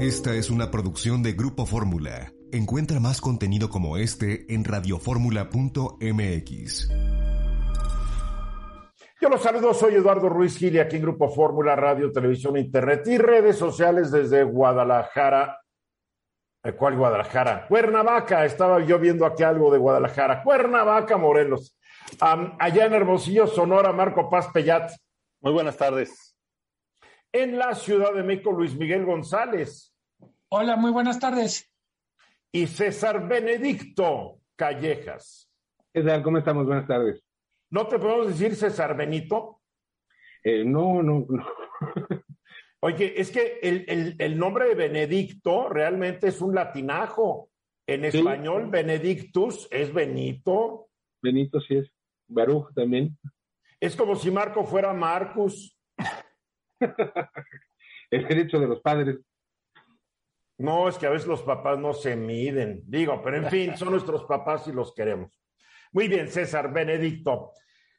Esta es una producción de Grupo Fórmula. Encuentra más contenido como este en radioformula.mx. Yo los saludo, soy Eduardo Ruiz Gili, aquí en Grupo Fórmula, Radio, Televisión, Internet y redes sociales desde Guadalajara. ¿Cuál Guadalajara? Cuernavaca, estaba yo viendo aquí algo de Guadalajara. Cuernavaca, Morelos. allá en Hermosillo, Sonora, Marco Paz Pellat. Muy buenas tardes. En la Ciudad de México, Luis Miguel González. Hola, muy buenas tardes. Y César Benedicto Callejas. ¿Qué tal? ¿Cómo estamos? Buenas tardes. ¿No te podemos decir César Benito? Eh, no, no, no. Oye, es que el, nombre de Benedicto realmente es un latinajo. En español, Benedictus es Benito. Benito sí es. Baruch también. Es como si Marco fuera Marcus. el derecho de los padres. No, es que a veces los papás no se miden. Digo, pero en fin, son nuestros papás y los queremos. Muy bien, César, Benedicto.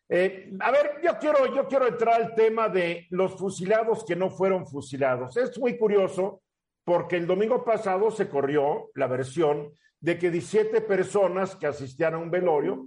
Eh, a ver, yo quiero, yo quiero entrar al tema de los fusilados que no fueron fusilados. Es muy curioso porque el domingo pasado se corrió la versión de que 17 personas que asistían a un velorio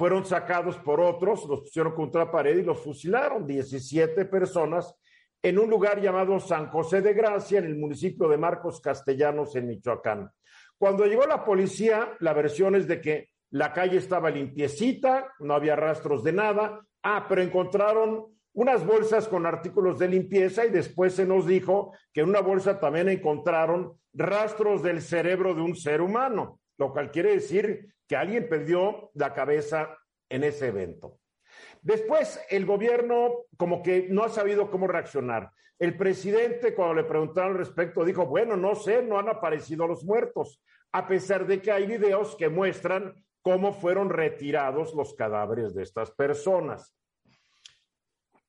fueron sacados por otros, los pusieron contra la pared y los fusilaron. 17 personas en un lugar llamado San José de Gracia, en el municipio de Marcos Castellanos, en Michoacán. Cuando llegó la policía, la versión es de que la calle estaba limpiecita, no había rastros de nada. Ah, pero encontraron unas bolsas con artículos de limpieza y después se nos dijo que en una bolsa también encontraron rastros del cerebro de un ser humano, lo cual quiere decir que alguien perdió la cabeza en ese evento. Después, el gobierno como que no ha sabido cómo reaccionar. El presidente, cuando le preguntaron al respecto, dijo, bueno, no sé, no han aparecido los muertos, a pesar de que hay videos que muestran cómo fueron retirados los cadáveres de estas personas.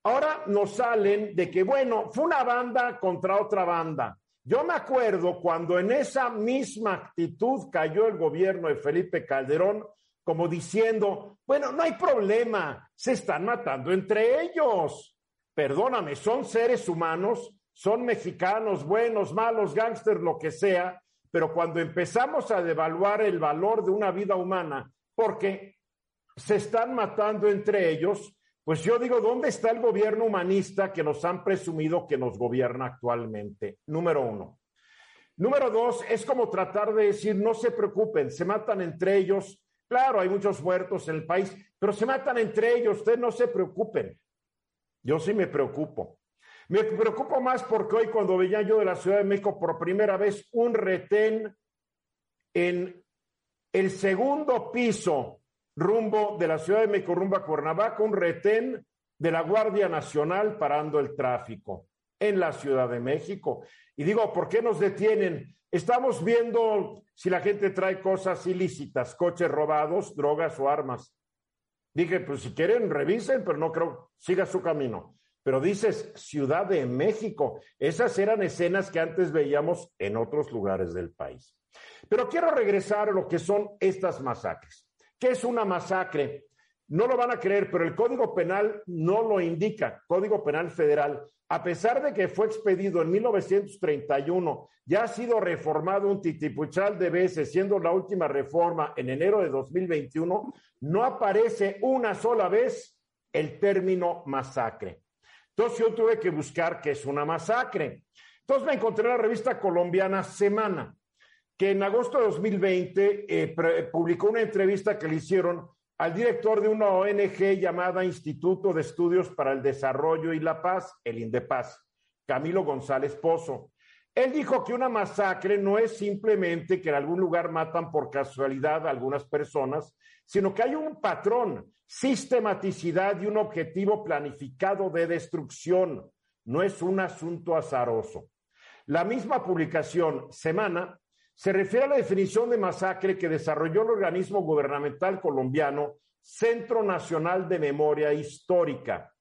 Ahora nos salen de que, bueno, fue una banda contra otra banda. Yo me acuerdo cuando en esa misma actitud cayó el gobierno de Felipe Calderón, como diciendo, bueno, no hay problema, se están matando entre ellos. Perdóname, son seres humanos, son mexicanos, buenos, malos, gángsters, lo que sea, pero cuando empezamos a devaluar el valor de una vida humana, porque se están matando entre ellos, pues yo digo, ¿dónde está el gobierno humanista que nos han presumido que nos gobierna actualmente? Número uno. Número dos, es como tratar de decir, no se preocupen, se matan entre ellos, Claro, hay muchos muertos en el país, pero se matan entre ellos, ustedes no se preocupen. Yo sí me preocupo. Me preocupo más porque hoy cuando veía yo de la Ciudad de México por primera vez un retén en el segundo piso rumbo de la Ciudad de México, rumbo a Cuernavaca, un retén de la Guardia Nacional parando el tráfico en la Ciudad de México. Y digo, ¿por qué nos detienen? Estamos viendo si la gente trae cosas ilícitas, coches robados, drogas o armas. Dije, pues si quieren, revisen, pero no creo, siga su camino. Pero dices Ciudad de México. Esas eran escenas que antes veíamos en otros lugares del país. Pero quiero regresar a lo que son estas masacres. ¿Qué es una masacre? No lo van a creer, pero el Código Penal no lo indica, Código Penal Federal. A pesar de que fue expedido en 1931, ya ha sido reformado un titipuchal de veces, siendo la última reforma en enero de 2021, no aparece una sola vez el término masacre. Entonces yo tuve que buscar qué es una masacre. Entonces me encontré en la revista colombiana Semana, que en agosto de 2020 eh, publicó una entrevista que le hicieron al director de una ONG llamada Instituto de Estudios para el Desarrollo y la Paz, el INDEPAZ, Camilo González Pozo. Él dijo que una masacre no es simplemente que en algún lugar matan por casualidad a algunas personas, sino que hay un patrón, sistematicidad y un objetivo planificado de destrucción. No es un asunto azaroso. La misma publicación, Semana, se refiere a la definición de masacre que desarrolló el organismo gubernamental colombiano Centro Nacional de Memoria Histórica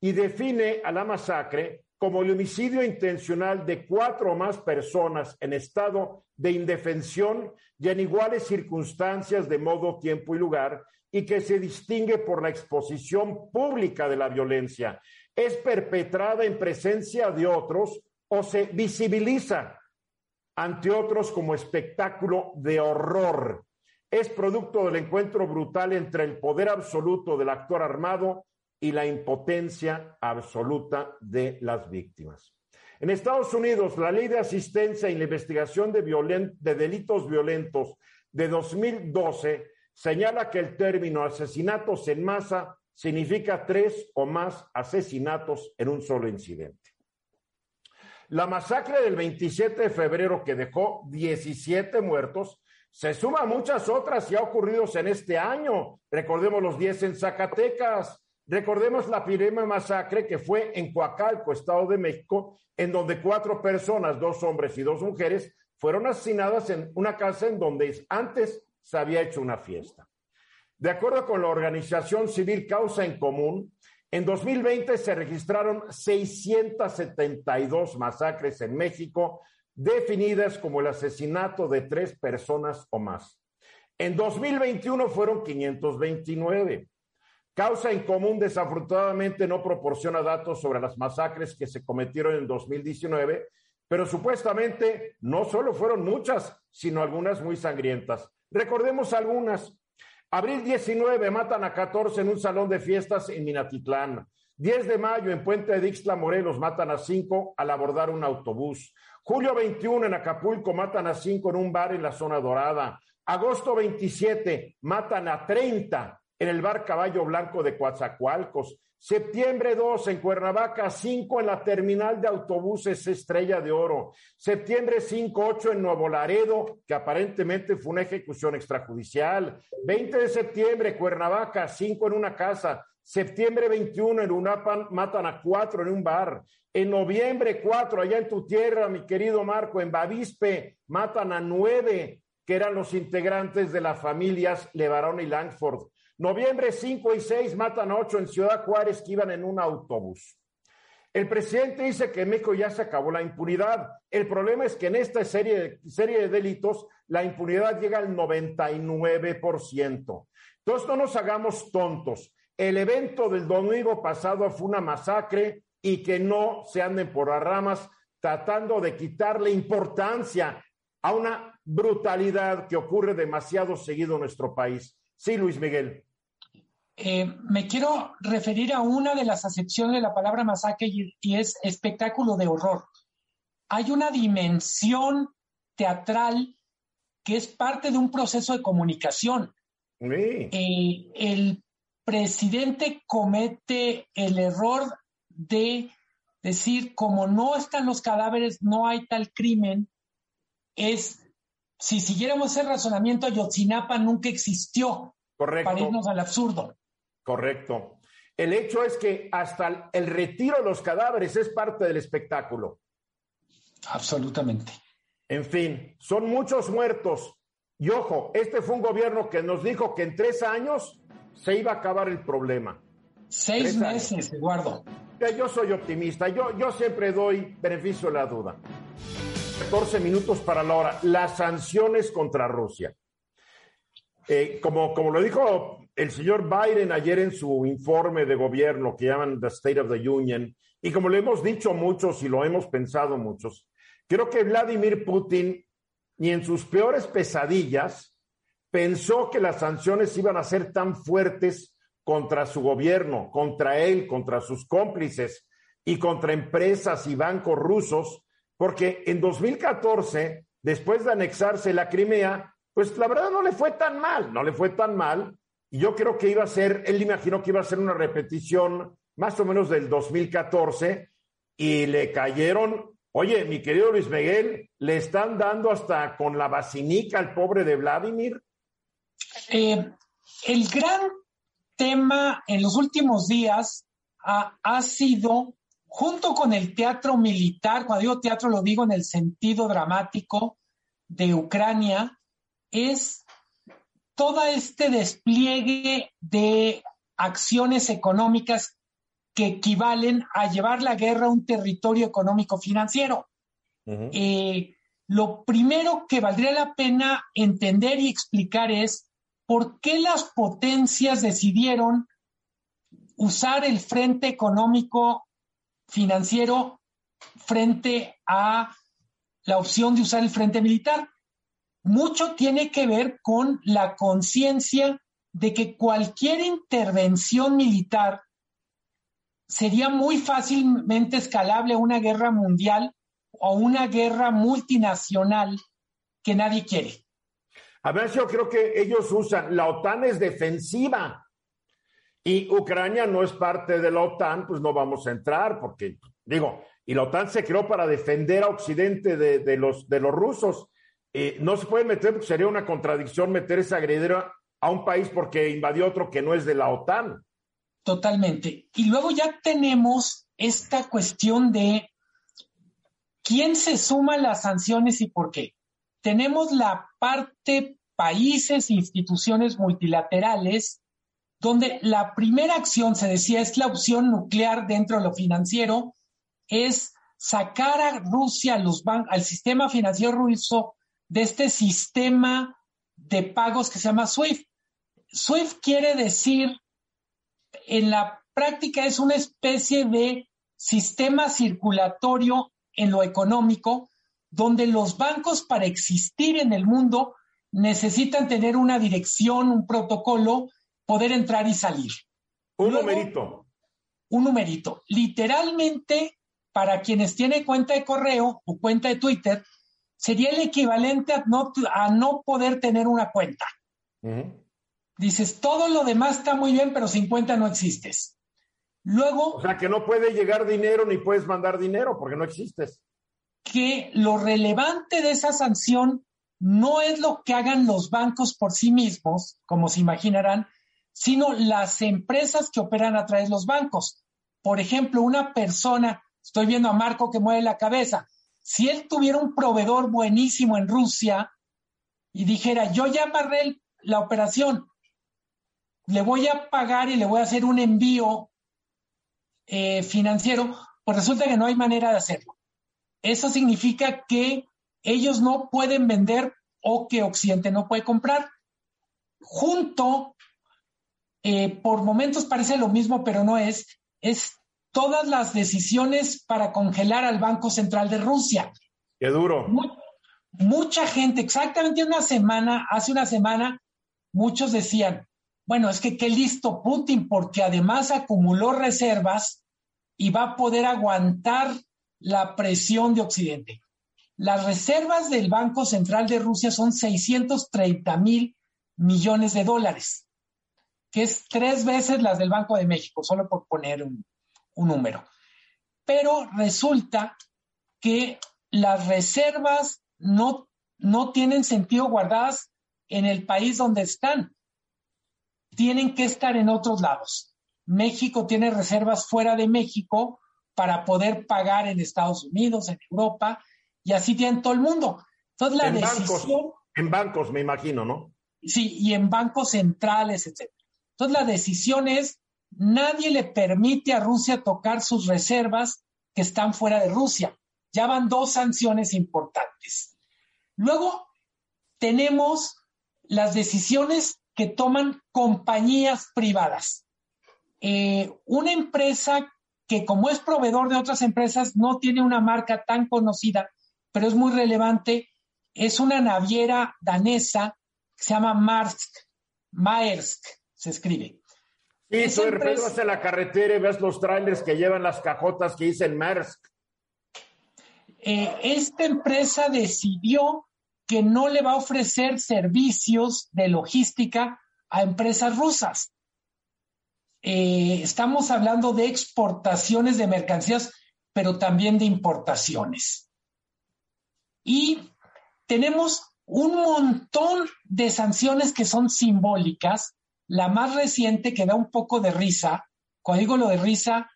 y define a la masacre como el homicidio intencional de cuatro o más personas en estado de indefensión y en iguales circunstancias de modo, tiempo y lugar, y que se distingue por la exposición pública de la violencia. Es perpetrada en presencia de otros o se visibiliza ante otros como espectáculo de horror. Es producto del encuentro brutal entre el poder absoluto del actor armado y la impotencia absoluta de las víctimas. En Estados Unidos, la Ley de Asistencia y la Investigación de, de Delitos Violentos de 2012 señala que el término asesinatos en masa significa tres o más asesinatos en un solo incidente. La masacre del 27 de febrero que dejó 17 muertos se suma a muchas otras ya ocurridos en este año. Recordemos los 10 en Zacatecas, Recordemos la Pirema masacre que fue en Coacalco, Estado de México, en donde cuatro personas, dos hombres y dos mujeres, fueron asesinadas en una casa en donde antes se había hecho una fiesta. De acuerdo con la organización civil Causa en Común, en 2020 se registraron 672 masacres en México, definidas como el asesinato de tres personas o más. En 2021 fueron 529. Causa en Común desafortunadamente no proporciona datos sobre las masacres que se cometieron en 2019, pero supuestamente no solo fueron muchas, sino algunas muy sangrientas. Recordemos algunas. Abril 19 matan a 14 en un salón de fiestas en Minatitlán. 10 de mayo en Puente de Ixtla, Morelos, matan a 5 al abordar un autobús. Julio 21 en Acapulco matan a 5 en un bar en la zona dorada. Agosto 27 matan a 30 en el bar Caballo Blanco de Coatzacoalcos. Septiembre 2 en Cuernavaca, 5 en la terminal de autobuses Estrella de Oro. Septiembre 5, 8 en Nuevo Laredo, que aparentemente fue una ejecución extrajudicial. 20 de septiembre, Cuernavaca, 5 en una casa. Septiembre 21 en Unapan matan a 4 en un bar. En noviembre 4, allá en tu tierra, mi querido Marco, en Bavispe, matan a 9 que eran los integrantes de las familias Levarón y Langford. Noviembre 5 y 6 matan a 8 en Ciudad Juárez que iban en un autobús. El presidente dice que en México ya se acabó la impunidad. El problema es que en esta serie, de delitos la impunidad llega al 99%. Entonces no nos hagamos tontos. El evento del domingo pasado fue una masacre y que no se anden por las ramas tratando de quitarle importancia a una brutalidad que ocurre demasiado seguido en nuestro país. Sí, Luis Miguel. Eh, me quiero referir a una de las acepciones de la palabra masacre y, es espectáculo de horror. Hay una dimensión teatral que es parte de un proceso de comunicación. Eh, el presidente comete el error de decir, como no están los cadáveres, no hay tal crimen, es, si siguiéramos ese razonamiento, Yotzinapa nunca existió. Correcto. Para irnos al absurdo. Correcto. El hecho es que hasta el retiro de los cadáveres es parte del espectáculo. Absolutamente. En fin, son muchos muertos. Y ojo, este fue un gobierno que nos dijo que en tres años se iba a acabar el problema. Seis meses, Eduardo. Yo soy optimista, yo, yo siempre doy beneficio a la duda. 14 minutos para la hora. Las sanciones contra Rusia. Eh, como, como lo dijo el señor Biden ayer en su informe de gobierno que llaman The State of the Union, y como lo hemos dicho muchos y lo hemos pensado muchos, creo que Vladimir Putin ni en sus peores pesadillas pensó que las sanciones iban a ser tan fuertes contra su gobierno, contra él, contra sus cómplices y contra empresas y bancos rusos, porque en 2014, después de anexarse la Crimea, pues la verdad no le fue tan mal, no le fue tan mal y yo creo que iba a ser, él imaginó que iba a ser una repetición más o menos del 2014 y le cayeron, oye, mi querido Luis Miguel, le están dando hasta con la basinica al pobre de Vladimir. Eh, el gran tema en los últimos días ha, ha sido junto con el teatro militar, cuando digo teatro lo digo en el sentido dramático de Ucrania, es todo este despliegue de acciones económicas que equivalen a llevar la guerra a un territorio económico financiero. Eh, lo primero que valdría la pena entender y explicar es por qué las potencias decidieron usar el frente económico financiero frente a la opción de usar el frente militar. Mucho tiene que ver con la conciencia de que cualquier intervención militar sería muy fácilmente escalable a una guerra mundial o una guerra multinacional que nadie quiere. A ver, yo creo que ellos usan, la OTAN es defensiva y Ucrania no es parte de la OTAN, pues no vamos a entrar porque, digo, y la OTAN se creó para defender a Occidente de, los, de los rusos. Eh, no se puede meter, porque sería una contradicción meter esa agredera a un país porque invadió otro que no es de la OTAN. Totalmente. Y luego ya tenemos esta cuestión de quién se suma a las sanciones y por qué. Tenemos la parte países, instituciones multilaterales, donde la primera acción, se decía, es la opción nuclear dentro de lo financiero, es sacar a Rusia, al sistema financiero ruso, de este sistema de pagos que se llama SWIFT. SWIFT quiere decir, en la práctica es una especie de sistema circulatorio en lo económico, donde los bancos para existir en el mundo necesitan tener una dirección, un protocolo, poder entrar y salir. Un numerito. Un numerito. Literalmente, para quienes tienen cuenta de correo o cuenta de Twitter, sería el equivalente a no, a no poder tener una cuenta. Dices, todo lo demás está muy bien, pero sin cuenta no existes. Luego. O sea, que no puede llegar dinero ni puedes mandar dinero porque no existes. Que lo relevante de esa sanción no es lo que hagan los bancos por sí mismos, como se imaginarán, sino las empresas que operan a través de los bancos. Por ejemplo, una persona, estoy viendo a Marco que mueve la cabeza, si él tuviera un proveedor buenísimo en Rusia y dijera, yo ya amarré la operación, le voy a pagar y le voy a hacer un envío eh, financiero, pues resulta que no hay manera de hacerlo. Eso significa que ellos no pueden vender o que Occidente no puede comprar. Junto, eh, por momentos parece lo mismo, pero no es, es todas las decisiones para congelar al Banco Central de Rusia. Qué duro. mucha gente, exactamente una semana, hace una semana, muchos decían, bueno, es que qué listo Putin, porque además acumuló reservas y va a poder aguantar la presión de Occidente. Las reservas del Banco Central de Rusia son 630 mil millones de dólares, que es tres veces las del Banco de México, solo por poner un, un número. Pero resulta que las reservas no, no tienen sentido guardadas en el país donde están. Tienen que estar en otros lados. México tiene reservas fuera de México para poder pagar en Estados Unidos, en Europa, y así tiene todo el mundo. Entonces la en decisión... Bancos, en bancos, me imagino, ¿no? Sí, y en bancos centrales, etc. Entonces la decisión es nadie le permite a Rusia tocar sus reservas que están fuera de Rusia. Ya van dos sanciones importantes. Luego tenemos las decisiones que toman compañías privadas. Eh, una empresa que como es proveedor de otras empresas no tiene una marca tan conocida, pero es muy relevante, es una naviera danesa que se llama Maersk, Maersk se escribe. Sí, tú vas a la carretera y ves los trailers que llevan las cajotas que dicen Maersk. Eh, esta empresa decidió que no le va a ofrecer servicios de logística a empresas rusas. Eh, estamos hablando de exportaciones de mercancías, pero también de importaciones. Y tenemos un montón de sanciones que son simbólicas la más reciente que da un poco de risa, cuando digo lo de risa,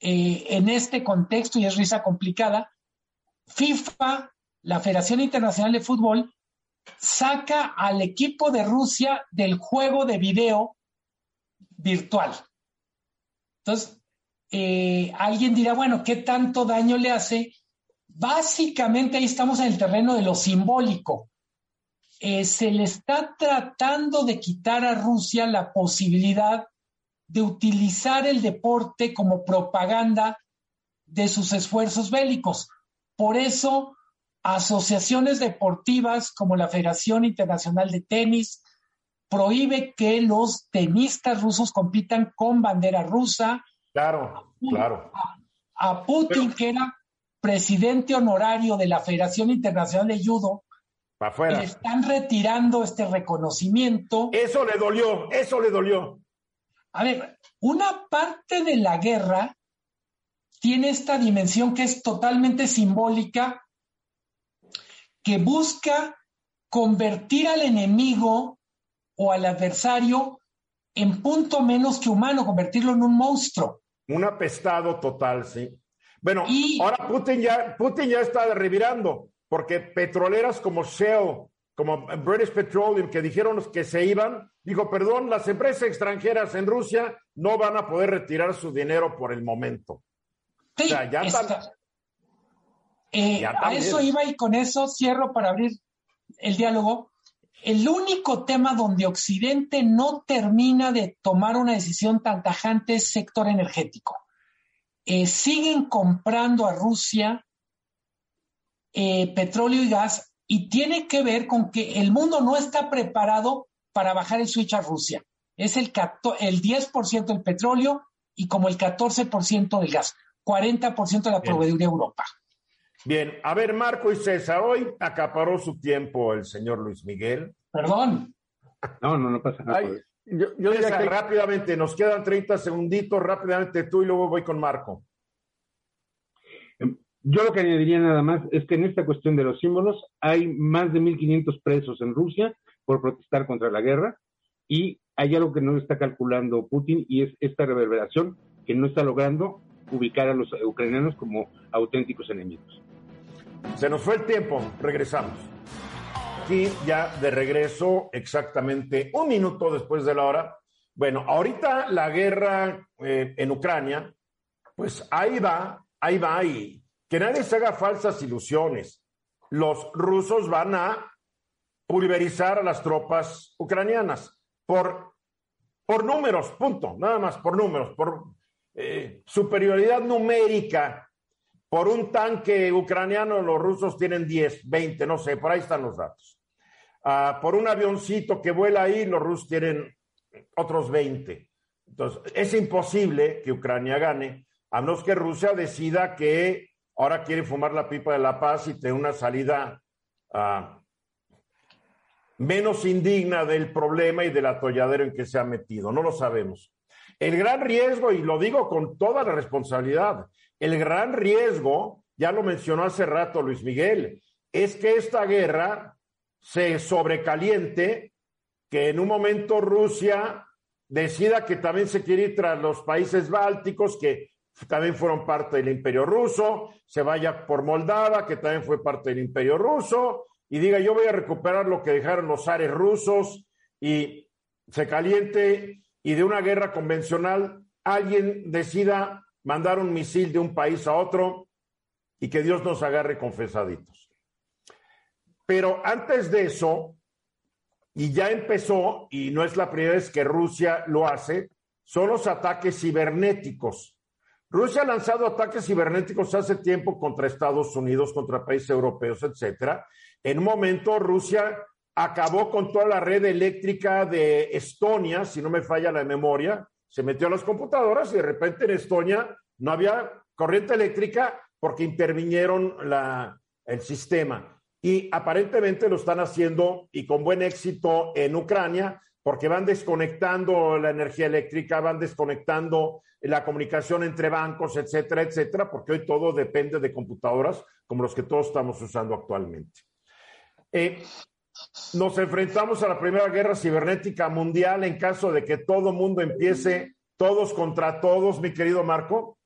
eh, en este contexto, y es risa complicada, FIFA, la Federación Internacional de Fútbol, saca al equipo de Rusia del juego de video virtual. Entonces, eh, alguien dirá, bueno, ¿qué tanto daño le hace? Básicamente ahí estamos en el terreno de lo simbólico. Eh, se le está tratando de quitar a Rusia la posibilidad de utilizar el deporte como propaganda de sus esfuerzos bélicos. Por eso, asociaciones deportivas como la Federación Internacional de Tenis prohíbe que los tenistas rusos compitan con bandera rusa. Claro, claro. A, Putin, que era presidente honorario de la Federación Internacional de Judo, le están retirando este reconocimiento. Eso le dolió, eso le dolió. A ver, una parte de la guerra tiene esta dimensión que es totalmente simbólica, que busca convertir al enemigo o al adversario en punto menos que humano, convertirlo en un monstruo. Un apestado total, sí. Bueno, ahora Putin ya, Putin ya está revirando, porque petroleras como Shell, como British Petroleum, que dijeron que se iban, dijo, perdón, las empresas extranjeras en Rusia no van a poder retirar su dinero por el momento. o sea, ya eh, a eso iba y con eso cierro para abrir el diálogo. El único tema donde Occidente no termina de tomar una decisión tan tajante es sector energético. Eh, siguen comprando a Rusia eh, petróleo y gas y tiene que ver con que el mundo no está preparado para bajar el switch a Rusia. Es el, el 10% del petróleo y como el 14% del gas, 40% de la proveeduría Europa. Bien, a ver, Marco y César, hoy acaparó su tiempo el señor Luis Miguel. Perdón. No, no, no pasa nada. yo, yo rápidamente, nos quedan 30 segunditos, rápidamente tú y luego voy con Marco. Yo lo que añadiría nada más es que en esta cuestión de los símbolos hay más de 1.500 presos en Rusia por protestar contra la guerra y hay algo que no está calculando Putin y es esta reverberación que no está logrando ubicar a los ucranianos como auténticos enemigos. Se nos fue el tiempo, regresamos. Aquí ya de regreso, exactamente un minuto después de la hora. Bueno, ahorita la guerra eh, en Ucrania, pues ahí va, ahí va, y que nadie se haga falsas ilusiones. Los rusos van a pulverizar a las tropas ucranianas por, por números, punto, nada más, por números, por eh, superioridad numérica por un tanque ucraniano, los rusos tienen 10, 20, no sé, por ahí están los datos. Ah, por un avioncito que vuela ahí, los rusos tienen otros 20. Entonces, es imposible que Ucrania gane, a menos que Rusia decida que ahora quiere fumar la pipa de la paz y tener una salida ah, menos indigna del problema y del atolladero en que se ha metido. No lo sabemos. El gran riesgo, y lo digo con toda la responsabilidad, el gran riesgo, ya lo mencionó hace rato Luis Miguel, es que esta guerra se sobrecaliente, que en un momento Rusia decida que también se quiere ir tras los países bálticos, que también fueron parte del imperio ruso, se vaya por Moldava, que también fue parte del imperio ruso, y diga yo voy a recuperar lo que dejaron los ares rusos, y se caliente, y de una guerra convencional alguien decida mandar un misil de un país a otro y que Dios nos agarre confesaditos. Pero antes de eso, y ya empezó, y no es la primera vez que Rusia lo hace, son los ataques cibernéticos. Rusia ha lanzado ataques cibernéticos hace tiempo contra Estados Unidos, contra países europeos, etcétera. En un momento, Rusia acabó con toda la red eléctrica de Estonia, si no me falla la memoria, se metió a las computadoras y de repente en Estonia no había corriente eléctrica porque intervinieron el sistema. Y aparentemente lo están haciendo y con buen éxito en Ucrania porque van desconectando la energía eléctrica, van desconectando la comunicación entre bancos, etcétera, etcétera, porque hoy todo depende de computadoras como los que todos estamos usando actualmente. Eh, nos enfrentamos a la primera guerra cibernética mundial en caso de que todo mundo empiece todos contra todos, mi querido Marco.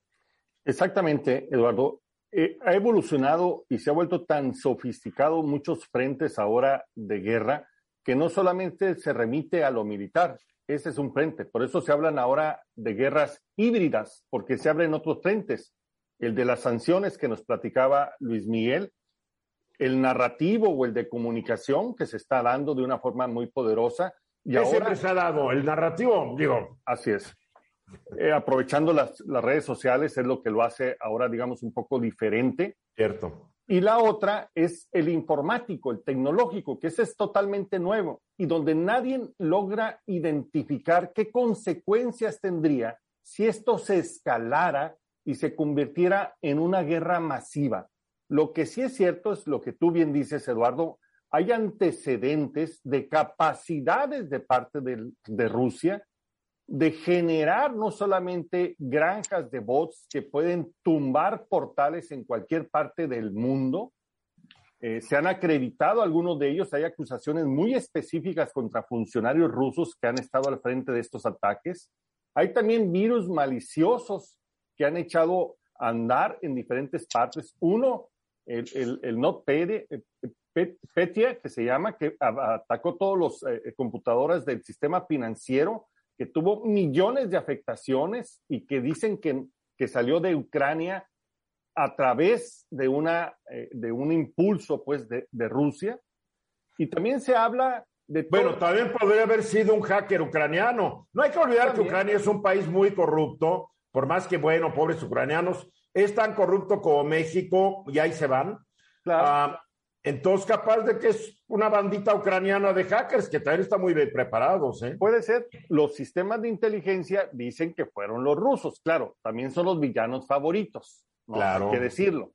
Exactamente, Eduardo. Eh, ha evolucionado y se ha vuelto tan sofisticado muchos frentes ahora de guerra que no solamente se remite a lo militar, ese es un frente. Por eso se hablan ahora de guerras híbridas, porque se abren otros frentes. El de las sanciones que nos platicaba Luis Miguel, el narrativo o el de comunicación que se está dando de una forma muy poderosa. Y ahora, siempre se ha dado? El narrativo, digo. Así es. Eh, aprovechando las, las, redes sociales es lo que lo hace ahora, digamos, un poco diferente. Cierto. Y la otra es el informático, el tecnológico, que ese es totalmente nuevo y donde nadie logra identificar qué consecuencias tendría si esto se escalara y se convirtiera en una guerra masiva. Lo que sí es cierto es lo que tú bien dices, Eduardo, hay antecedentes de capacidades de parte de, de Rusia de generar no solamente granjas de bots que pueden tumbar portales en cualquier parte del mundo, eh, se han acreditado algunos de ellos, hay acusaciones muy específicas contra funcionarios rusos que han estado al frente de estos ataques. Hay también virus maliciosos que han echado a andar en diferentes partes. Uno, el, el, el NotPetya, eh, que se llama, que atacó todos los eh, computadoras del sistema financiero que tuvo millones de afectaciones y que dicen que, que salió de Ucrania a través de, una, eh, de un impulso pues, de, de, Rusia. Y también se habla de... Bueno, también podría haber sido un hacker ucraniano. No hay que olvidar también. que Ucrania es un país muy corrupto, por más que, bueno, pobres ucranianos, es tan corrupto como México y ahí se van. Claro. Ah, entonces, capaz de que es una bandita ucraniana de hackers que también están muy bien preparados. ¿eh? Puede ser. Los sistemas de inteligencia dicen que fueron los rusos. Claro, también son los villanos favoritos. ¿no? Claro. Hay que decirlo.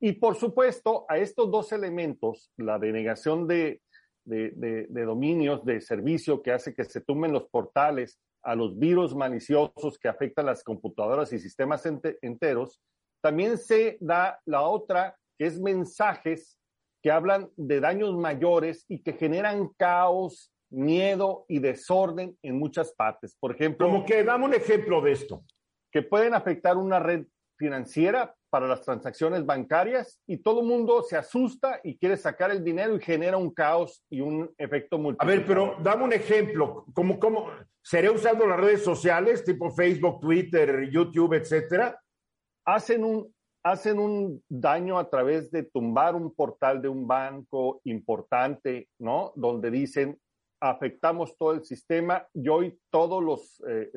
Y por supuesto, a estos dos elementos, la denegación de, de, de, de dominios, de servicio que hace que se tumben los portales, a los virus maliciosos que afectan las computadoras y sistemas ente enteros, también se da la otra, que es mensajes que hablan de daños mayores y que generan caos, miedo y desorden en muchas partes. Por ejemplo, como que dame un ejemplo de esto. Que pueden afectar una red financiera para las transacciones bancarias y todo el mundo se asusta y quiere sacar el dinero y genera un caos y un efecto multiplicador. A ver, pero dame un ejemplo. ¿Cómo, cómo sería usando las redes sociales tipo Facebook, Twitter, YouTube, etcétera? Hacen un, hacen un daño a través de tumbar un portal de un banco importante, ¿no? Donde dicen, afectamos todo el sistema y hoy todos los eh,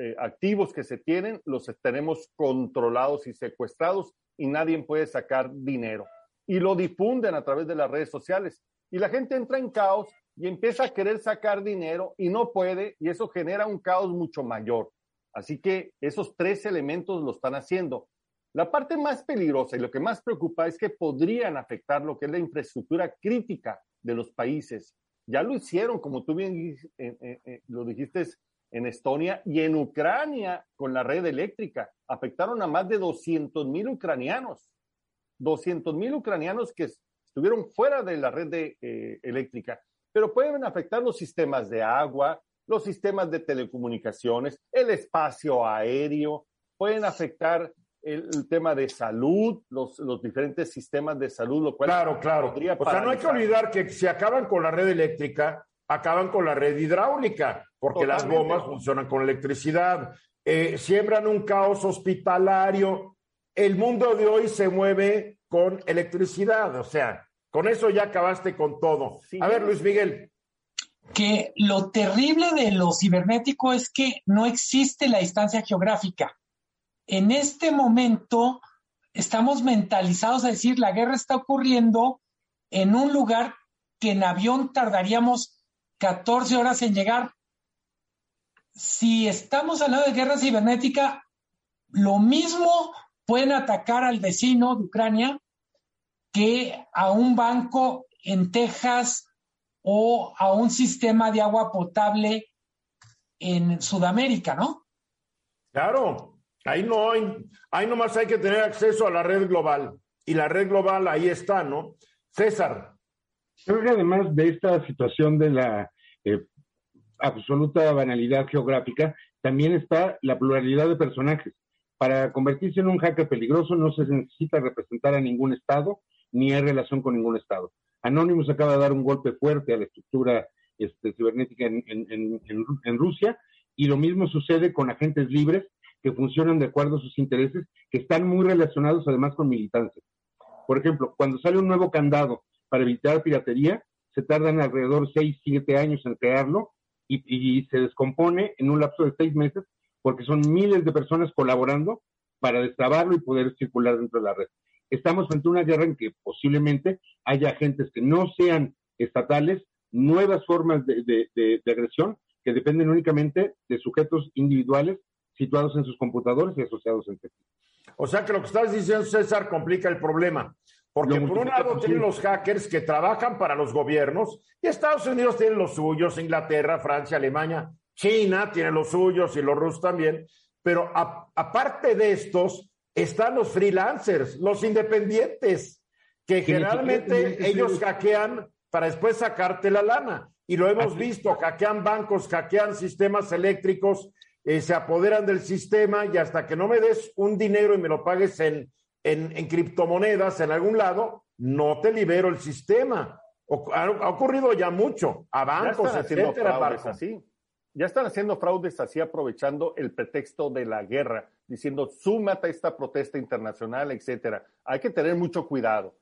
eh, activos que se tienen los tenemos controlados y secuestrados y nadie puede sacar dinero. Y lo difunden a través de las redes sociales. Y la gente entra en caos y empieza a querer sacar dinero y no puede y eso genera un caos mucho mayor. Así que esos tres elementos lo están haciendo. La parte más peligrosa y lo que más preocupa es que podrían afectar lo que es la infraestructura crítica de los países. Ya lo hicieron, como tú bien eh, eh, lo dijiste, en Estonia y en Ucrania con la red eléctrica. Afectaron a más de 200 mil ucranianos. 200 mil ucranianos que estuvieron fuera de la red eh, eléctrica. Pero pueden afectar los sistemas de agua, los sistemas de telecomunicaciones, el espacio aéreo, pueden afectar el, el, tema de salud, los, los, diferentes sistemas de salud, lo cual claro, claro. podría O sea, no hay que olvidar que si acaban con la red eléctrica, acaban con la red hidráulica, porque Totalmente. las bombas funcionan con electricidad. Eh, siembran un caos hospitalario. El mundo de hoy se mueve con electricidad, o sea, con eso ya acabaste con todo. Sí. A ver, Luis Miguel. Que lo terrible de lo cibernético es que no existe la distancia geográfica. En este momento estamos mentalizados a decir la guerra está ocurriendo en un lugar que en avión tardaríamos 14 horas en llegar. Si estamos hablando de guerra cibernética, lo mismo pueden atacar al vecino de Ucrania que a un banco en Texas o a un sistema de agua potable en Sudamérica, ¿no? Claro, ahí no hay, ahí nomás hay que tener acceso a la red global y la red global ahí está, ¿no? César, Creo que además de esta situación de la eh, absoluta banalidad geográfica, también está la pluralidad de personajes. Para convertirse en un hacker peligroso no se necesita representar a ningún Estado ni hay relación con ningún Estado. Anonymous acaba de dar un golpe fuerte a la estructura este, cibernética en, Rusia y lo mismo sucede con agentes libres que funcionan de acuerdo a sus intereses, que están muy relacionados además con militancia. Por ejemplo, cuando sale un nuevo candado para evitar piratería, se tardan alrededor 6, 7 años en crearlo y, se descompone en un lapso de 6 meses porque son miles de personas colaborando para destrabarlo y poder circular dentro de la red. Estamos frente a una guerra en que posiblemente haya agentes que no sean estatales, nuevas formas de, agresión que dependen únicamente de sujetos individuales situados en sus computadores y asociados entre sí. O sea que lo que estás diciendo, César, complica el problema. Porque por un lado tienen los hackers que trabajan para los gobiernos y Estados Unidos tiene los suyos, Inglaterra, Francia, Alemania, China tiene los suyos y los rusos también. Pero aparte de estos, están los freelancers, los independientes, que generalmente ellos hackean para después sacarte la lana. Y lo hemos visto, hackean bancos, hackean sistemas eléctricos, eh, se apoderan del sistema y hasta que no me des un dinero y me lo pagues en, en, criptomonedas en algún lado, no te libero el sistema. ha, ocurrido ya mucho a bancos, etcétera. Así. Ya están haciendo fraudes así aprovechando el pretexto de la guerra, diciendo súmate a esta protesta internacional, etcétera. Hay que tener mucho cuidado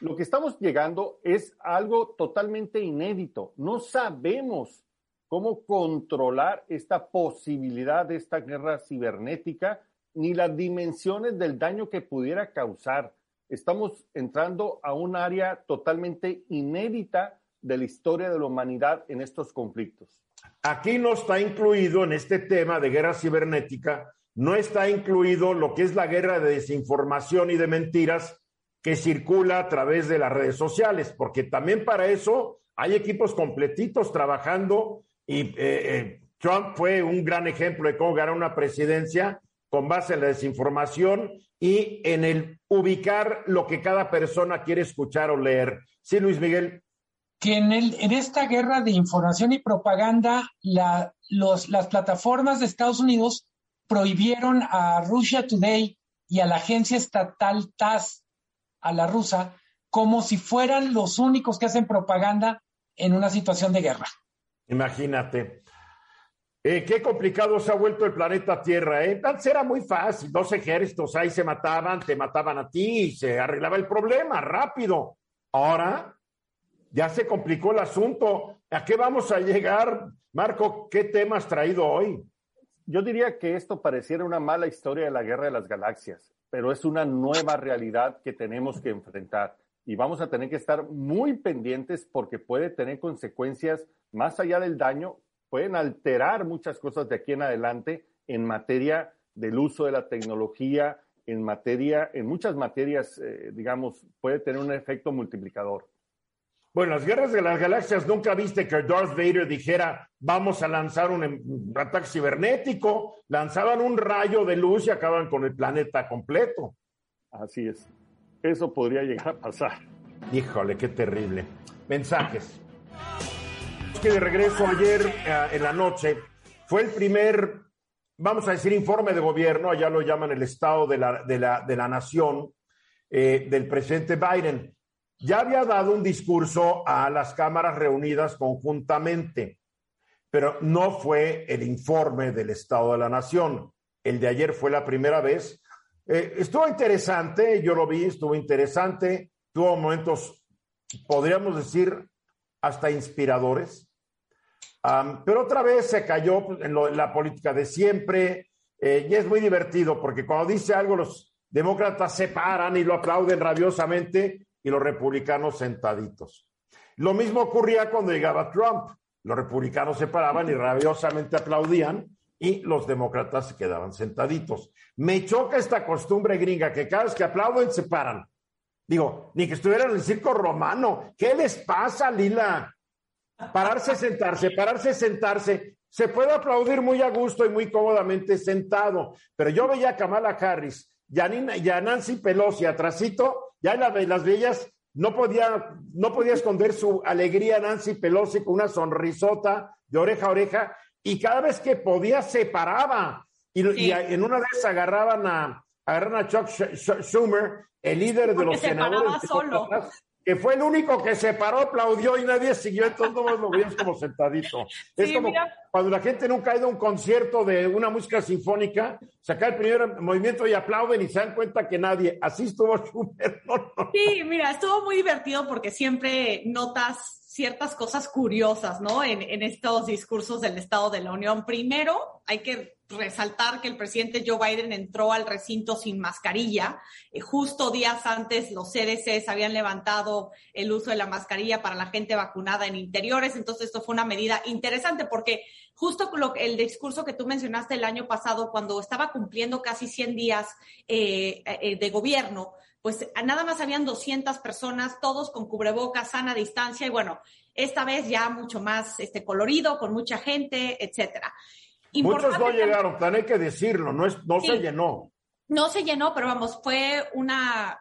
lo que estamos llegando es algo totalmente inédito. No sabemos cómo controlar esta posibilidad de esta guerra cibernética ni las dimensiones del daño que pudiera causar. Estamos entrando a un área totalmente inédita de la historia de la humanidad en estos conflictos. Aquí no está incluido en este tema de guerra cibernética, no está incluido lo que es la guerra de desinformación y de mentiras que circula a través de las redes sociales, porque también para eso hay equipos completitos trabajando y eh, eh, Trump fue un gran ejemplo de cómo ganar una presidencia con base en la desinformación y en el ubicar lo que cada persona quiere escuchar o leer. Sí, Luis Miguel. Que en, el, en esta guerra de información y propaganda, las plataformas de Estados Unidos prohibieron a Russia Today y a la agencia estatal TASS a la rusa como si fueran los únicos que hacen propaganda en una situación de guerra. Imagínate. Eh, qué complicado se ha vuelto el planeta Tierra. ¿eh? Era muy fácil, dos ejércitos ahí se mataban, te mataban a ti y se arreglaba el problema rápido. Ahora ya se complicó el asunto. ¿A qué vamos a llegar? Marco, ¿qué tema has traído hoy? Yo diría que esto pareciera una mala historia de la guerra de las galaxias pero es una nueva realidad que tenemos que enfrentar y vamos a tener que estar muy pendientes porque puede tener consecuencias más allá del daño, pueden alterar muchas cosas de aquí en adelante en materia del uso de la tecnología, en materia, en muchas materias, eh, digamos, puede tener un efecto multiplicador. Bueno, las guerras de las galaxias nunca viste que Darth Vader dijera, vamos a lanzar un, ataque cibernético. Lanzaban un rayo de luz y acaban con el planeta completo. Así es. Eso podría llegar a pasar. Híjole, qué terrible. Mensajes. Que de regreso ayer eh, en la noche fue el primer, vamos a decir, informe de gobierno, allá lo llaman el Estado de la, de la, de la Nación, eh, del presidente Biden ya había dado un discurso a las cámaras reunidas conjuntamente, pero no fue el informe del Estado de la Nación. El de ayer fue la primera vez. Eh, estuvo interesante, yo lo vi, estuvo interesante, tuvo momentos, podríamos decir, hasta inspiradores. Pero otra vez se cayó en, la política de siempre eh, y es muy divertido porque cuando dice algo los demócratas se paran y lo aplauden rabiosamente y los republicanos sentaditos. Lo mismo ocurría cuando llegaba Trump. Los republicanos se paraban y rabiosamente aplaudían y los demócratas se quedaban sentaditos. Me choca esta costumbre gringa que cada vez que aplauden se paran. Digo, ni que estuvieran en el circo romano. ¿Qué les pasa, Lila? Pararse, sentarse, pararse, sentarse. Se puede aplaudir muy a gusto y muy cómodamente sentado. Pero yo veía a Kamala Harris y a, Nancy Pelosi atrasito ya las bellas no podía, no podía esconder su alegría Nancy Pelosi con una sonrisota de oreja a oreja y cada vez que podía se paraba. Y, en una de esas agarraban a, agarraron a Chuck Schumer, el líder de los senadores. Solo que fue el único que se paró, aplaudió y nadie siguió, entonces no lo veías como sentadito. es como cuando la gente nunca ha ido a un concierto de una música sinfónica, saca el primer movimiento y aplauden y se dan cuenta que nadie, así estuvo Schumer. Sí, mira, estuvo muy divertido porque siempre notas ciertas cosas curiosas, ¿no? En, en estos discursos del Estado de la Unión. Primero, hay que resaltar que el presidente Joe Biden entró al recinto sin mascarilla. Eh, justo días antes los CDCs habían levantado el uso de la mascarilla para la gente vacunada en interiores. Entonces esto fue una medida interesante porque justo lo, el discurso que tú mencionaste el año pasado, cuando estaba cumpliendo casi 100 días eh, eh, de gobierno, pues nada más habían 200 personas, todos con cubrebocas, sana distancia y bueno, esta vez ya mucho más este, colorido, con mucha gente, etcétera. Muchos no llegaron, tan hay que decirlo, no, es, no se llenó. No se llenó, pero vamos, fue una,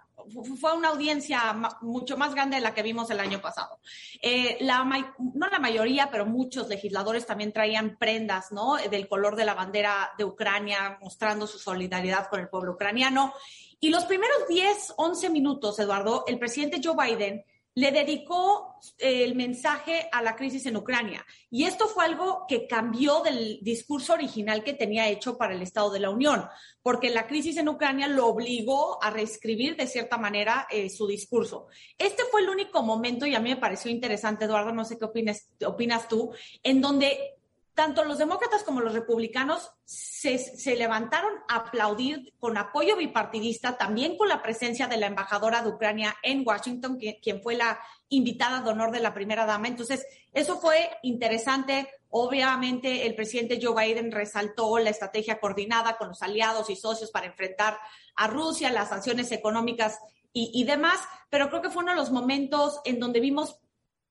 fue una audiencia mucho más grande de la que vimos el año pasado. Eh, la, no la mayoría, pero muchos legisladores también traían prendas, ¿no? Del color de la bandera de Ucrania, mostrando su solidaridad con el pueblo ucraniano. Y los primeros 10, 11 minutos, Eduardo, el presidente Joe Biden le dedicó eh, el mensaje a la crisis en Ucrania. Y esto fue algo que cambió del discurso original que tenía hecho para el Estado de la Unión, porque la crisis en Ucrania lo obligó a reescribir de cierta manera eh, su discurso. Este fue el único momento, y a mí me pareció interesante, Eduardo, no sé qué opinas, opinas tú, en donde tanto los demócratas como los republicanos se, levantaron a aplaudir con apoyo bipartidista, también con la presencia de la embajadora de Ucrania en Washington, quien fue la invitada de honor de la primera dama. Entonces, eso fue interesante. Obviamente, el presidente Joe Biden resaltó la estrategia coordinada con los aliados y socios para enfrentar a Rusia, las sanciones económicas y, y demás, pero creo que fue uno de los momentos en donde vimos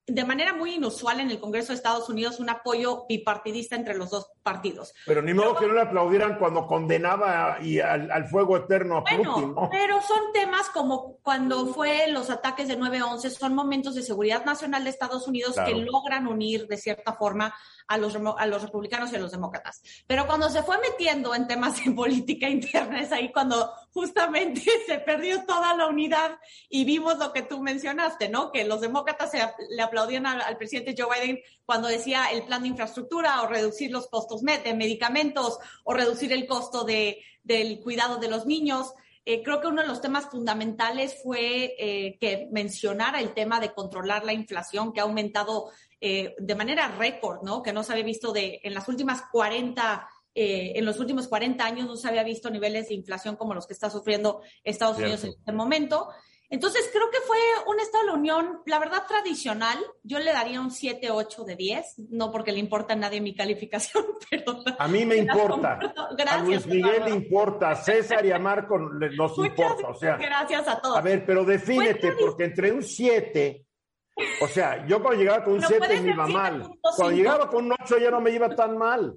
de manera muy inusual en el Congreso de Estados Unidos un apoyo bipartidista entre los dos partidos. Pero ni modo que no le aplaudieran cuando condenaba y al, fuego eterno a Putin. Pero son temas como cuando fue los ataques de 9-11, son momentos de seguridad nacional de Estados Unidos que logran unir de cierta forma a los, a los republicanos y a los demócratas. Pero cuando se fue metiendo en temas de política interna, es ahí cuando justamente se perdió toda la unidad y vimos lo que tú mencionaste, ¿no? Que los demócratas le aplaudían al, presidente Joe Biden cuando decía el plan de infraestructura o reducir los costos de medicamentos o reducir el costo de, del cuidado de los niños. Eh, creo que uno de los temas fundamentales fue eh, que mencionara el tema de controlar la inflación, que ha aumentado eh, de manera récord, ¿no? Que no se había visto de, en las últimas 40, eh, en los últimos 40 años no se había visto niveles de inflación como los que está sufriendo Estados Unidos en este momento. Entonces, creo que fue un Estado de la Unión, la verdad, tradicional. Yo le daría un 7, 8 de 10, no porque le importa a nadie mi calificación, pero... A mí me importa. Gracias, a Luis Miguel le importa, a César y a Marco nos importa. O sea, gracias a todos. A ver, pero defínete, porque entre un 7 o sea, yo cuando llegaba con un 7 me iba mal. Cuando llegaba con un 8 ya no me iba tan mal.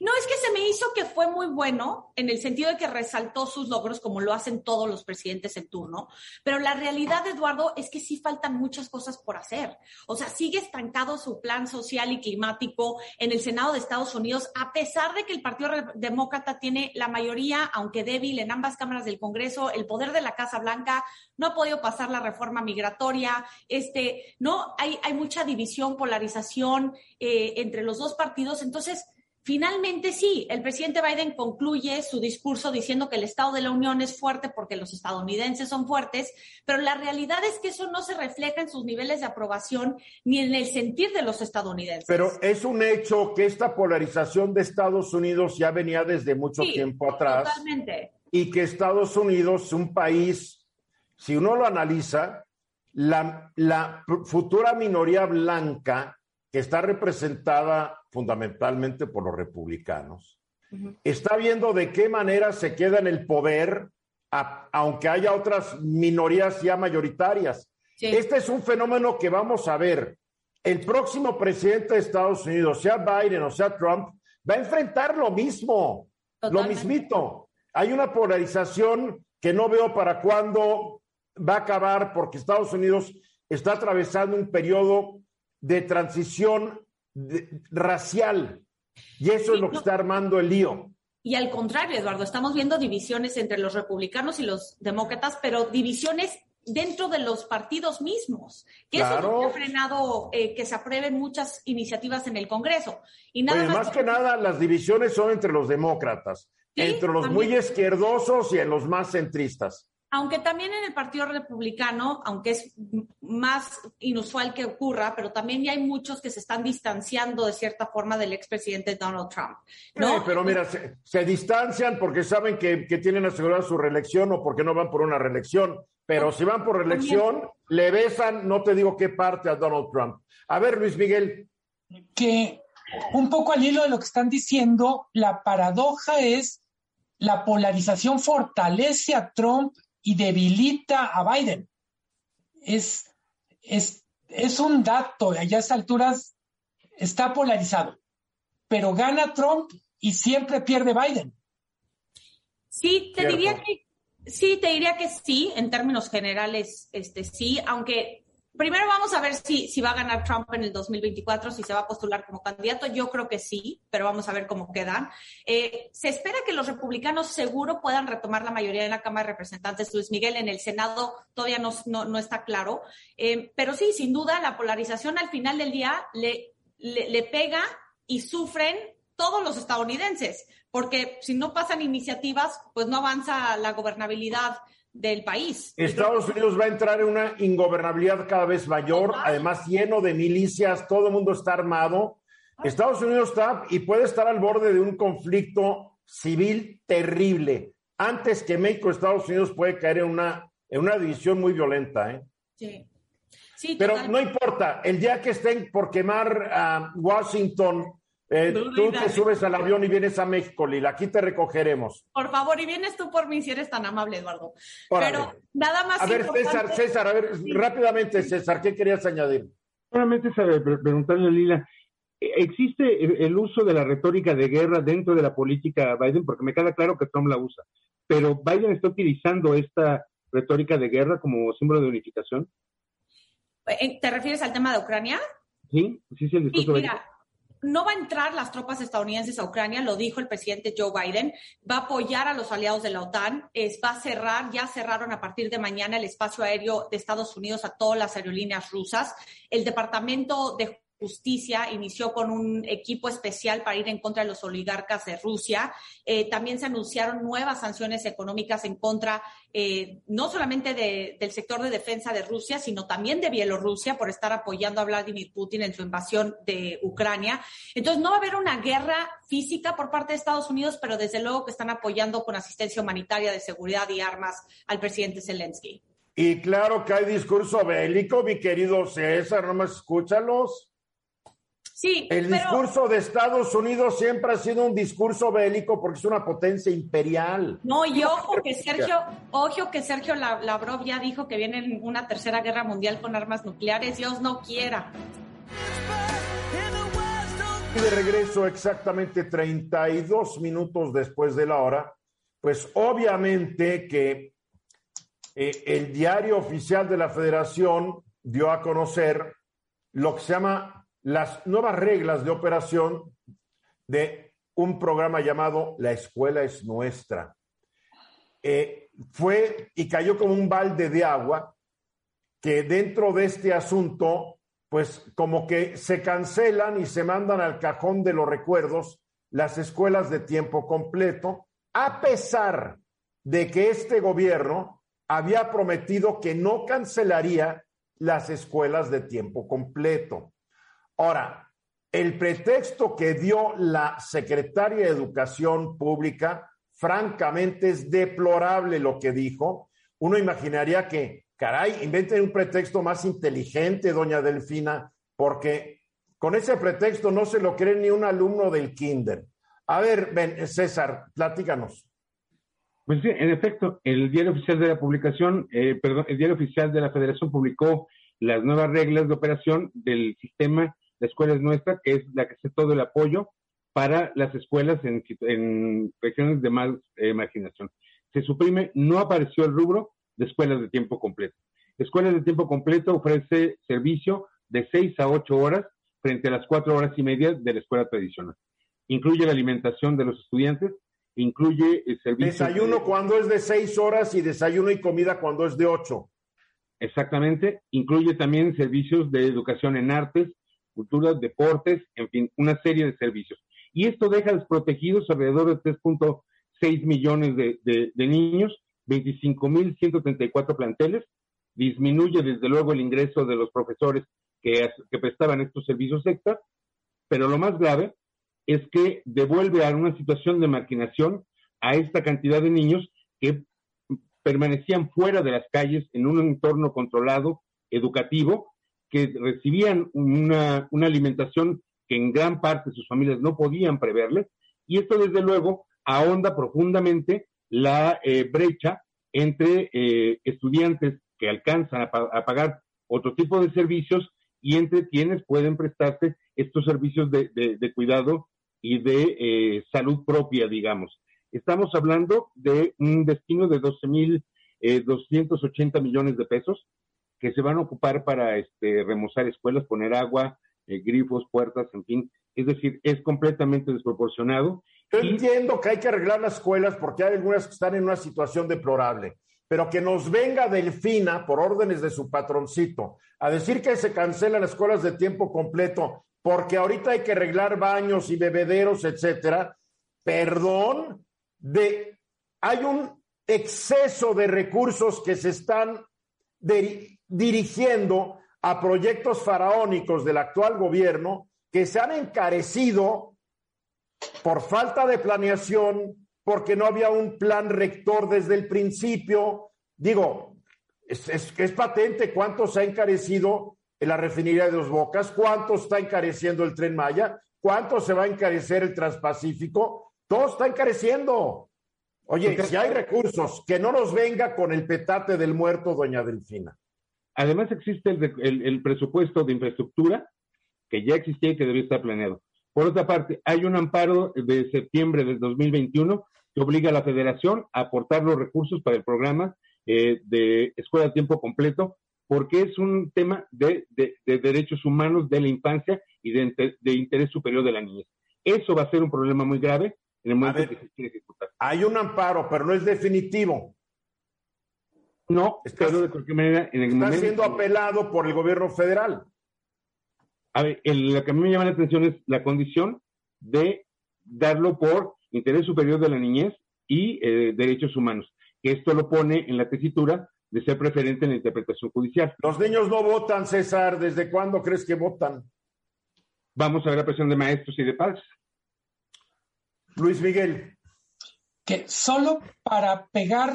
No, es que se me hizo que fue muy bueno en el sentido de que resaltó sus logros como lo hacen todos los presidentes en turno, pero la realidad, Eduardo, es que sí faltan muchas cosas por hacer. O sea, sigue estancado su plan social y climático en el Senado de Estados Unidos, a pesar de que el Partido Demócrata tiene la mayoría, aunque débil, en ambas cámaras del Congreso, el poder de la Casa Blanca, no ha podido pasar la reforma migratoria, este, no, hay, mucha división, polarización eh, entre los dos partidos, entonces Finalmente, sí, el presidente Biden concluye su discurso diciendo que el Estado de la Unión es fuerte porque los estadounidenses son fuertes, pero la realidad es que eso no se refleja en sus niveles de aprobación ni en el sentir de los estadounidenses. Pero es un hecho que esta polarización de Estados Unidos ya venía desde mucho tiempo atrás. Totalmente. Y que Estados Unidos, un país, si uno lo analiza, la, la futura minoría blanca que está representada fundamentalmente por los republicanos, está viendo de qué manera se queda en el poder, aunque haya otras minorías ya mayoritarias. Este es un fenómeno que vamos a ver. El próximo presidente de Estados Unidos, sea Biden o sea Trump, va a enfrentar lo mismo, lo mismito. Hay una polarización que no veo para cuándo va a acabar porque Estados Unidos está atravesando un periodo de transición racial. Y eso es lo que está armando el lío. Y al contrario, Eduardo, estamos viendo divisiones entre los republicanos y los demócratas, pero divisiones dentro de los partidos mismos, que eso no ha frenado eh, que se aprueben muchas iniciativas en el Congreso. Y nada más, que, nada, las divisiones son entre los demócratas, entre los muy izquierdosos y en los más centristas aunque también en el Partido Republicano, aunque es más inusual que ocurra, pero también ya hay muchos que se están distanciando de cierta forma del expresidente Donald Trump. ¿no? pero mira, se, distancian porque saben que, tienen asegurada su reelección o porque no van por una reelección. Pero si van por reelección, le besan, no te digo qué parte a Donald Trump. A ver, Luis Miguel. Que un poco al hilo de lo que están diciendo, la paradoja es la polarización fortalece a Trump y debilita a Biden. Es, es, es un dato, a estas alturas está polarizado, pero gana Trump y siempre pierde Biden. Sí, te diría que sí, te diría que sí, en términos generales, este sí, aunque primero vamos a ver si, va a ganar Trump en el 2024, si se va a postular como candidato. Yo creo que sí, pero vamos a ver cómo quedan. Eh, se espera que los republicanos seguro puedan retomar la mayoría en la Cámara de Representantes. Luis Miguel, en el Senado todavía no, está claro. Eh, pero sí, sin duda, la polarización al final del día le, le pega y sufren todos los estadounidenses, porque si no pasan iniciativas, pues no avanza la gobernabilidad del país. Estados Unidos va a entrar en una ingobernabilidad cada vez mayor, además lleno de milicias, todo el mundo está armado. Estados Unidos está y puede estar al borde de un conflicto civil terrible. Antes que México, Estados Unidos puede caer en una, en una división muy violenta. ¿eh? Sí. sí Pero no importa, el día que estén por quemar a Washington, eh, tú te subes al avión y vienes a México, Lila. Aquí te recogeremos. Por favor, y vienes tú por mí si eres tan amable, Eduardo. Pero nada más. A ver, César, César, a ver, rápidamente, César, ¿qué querías añadir? Solamente preguntarle a Lila, ¿existe el uso de la retórica de guerra dentro de la política Biden? Porque me queda claro que Trump la usa, pero ¿Biden está utilizando esta retórica de guerra como símbolo de unificación? Eh, ¿Te refieres al tema de Ucrania? Sí, sí, sí, el discurso sí, mira, no va a entrar las tropas estadounidenses a Ucrania, lo dijo el presidente Joe Biden, va a apoyar a los aliados de la OTAN, es, va a cerrar, ya cerraron a partir de mañana el espacio aéreo de Estados Unidos a todas las aerolíneas rusas. El Departamento de Justicia inició con un equipo especial para ir en contra de los oligarcas de Rusia. Eh, también se anunciaron nuevas sanciones económicas en contra eh, no solamente del sector de defensa de Rusia, sino también de Bielorrusia por estar apoyando a Vladimir Putin en su invasión de Ucrania. Entonces, no va a haber una guerra física por parte de Estados Unidos, pero desde luego que están apoyando con asistencia humanitaria de seguridad y armas al presidente Zelensky. Y claro que hay discurso bélico, mi querido César, más escúchalos. Sí, el discurso de Estados Unidos siempre ha sido un discurso bélico porque es una potencia imperial. No, y ojo que Sergio, ojo que Sergio Lavrov ya dijo que viene una tercera guerra mundial con armas nucleares, Dios no quiera. Y de regreso exactamente 32 minutos después de la hora, pues obviamente que eh, el diario oficial de la federación dio a conocer lo que se llama las nuevas reglas de operación de un programa llamado La Escuela es Nuestra. Eh, fue y cayó como un balde de agua que dentro de este asunto, pues como que se cancelan y se mandan al cajón de los recuerdos las escuelas de tiempo completo, a pesar de que este gobierno había prometido que no cancelaría las escuelas de tiempo completo. Ahora, el pretexto que dio la secretaria de Educación Pública, francamente es deplorable lo que dijo. Uno imaginaría que, caray, inventen un pretexto más inteligente, doña Delfina, porque con ese pretexto no se lo cree ni un alumno del kinder. A ver, ven, César, platícanos. Pues sí, en efecto, el diario oficial de la publicación, eh, perdón, el diario oficial de la Federación publicó las nuevas reglas de operación del sistema la escuela es nuestra, que es la que hace todo el apoyo para las escuelas en, regiones de más eh, marginación. Se suprime, no apareció el rubro de escuelas de tiempo completo. Escuelas de tiempo completo ofrece servicio de 6 a 8 horas frente a las 4 horas y media de la escuela tradicional. Incluye la alimentación de los estudiantes incluye el servicio. Desayuno cuando es de seis horas y desayuno y comida cuando es de ocho. Exactamente, incluye también servicios de educación en artes, culturas, deportes, en fin, una serie de servicios. Y esto deja desprotegidos alrededor de 3.6 millones de, de, de niños, 25.134 planteles, disminuye desde luego el ingreso de los profesores que, prestaban estos servicios extras, pero lo más grave es que devuelve a una situación de marginación a esta cantidad de niños que permanecían fuera de las calles en un entorno controlado, educativo, que recibían una, alimentación que en gran parte sus familias no podían preverles, y esto desde luego ahonda profundamente la eh, brecha entre eh, estudiantes que alcanzan a, a, pagar otro tipo de servicios y entre quienes pueden prestarse estos servicios de, de, cuidado y de eh, salud propia, digamos. Estamos hablando de un destino de 12.280 eh, millones de pesos que se van a ocupar para este, remozar escuelas, poner agua, eh, grifos, puertas, en fin. Es decir, es completamente desproporcionado. Yo y... entiendo que hay que arreglar las escuelas porque hay algunas que están en una situación deplorable, pero que nos venga Delfina por órdenes de su patroncito a decir que se cancelan las escuelas de tiempo completo porque ahorita hay que arreglar baños y bebederos, etcétera. Perdón, de, hay un exceso de recursos que se están de, dirigiendo a proyectos faraónicos del actual gobierno que se han encarecido por falta de planeación, porque no había un plan rector desde el principio. Digo, es, es, es patente cuánto se ha encarecido en la refinería de Dos Bocas, cuánto está encareciendo el tren Maya, cuánto se va a encarecer el Transpacífico, todo está encareciendo. Oye, si hay recursos, que no nos venga con el petate del muerto, doña Delfina. Además existe el, el, el presupuesto de infraestructura que ya existía y que debía estar planeado. Por otra parte, hay un amparo de septiembre del 2021 que obliga a la federación a aportar los recursos para el programa eh, de escuela a tiempo completo porque es un tema de, de, de derechos humanos de la infancia y de, de, interés superior de la niñez. Eso va a ser un problema muy grave en el momento ver, que se quiere ejecutar. Hay un amparo, pero no es definitivo. No, está, pero de cualquier manera, en el está momento, siendo apelado por el gobierno federal. A ver, el, lo que a mí me llama la atención es la condición de darlo por interés superior de la niñez y eh, derechos humanos, que esto lo pone en la tesitura de ser preferente en la interpretación judicial. Los niños no votan, César. ¿Desde cuándo crees que votan? Vamos a ver la presión de maestros y de padres. Luis Miguel. Que solo para pegar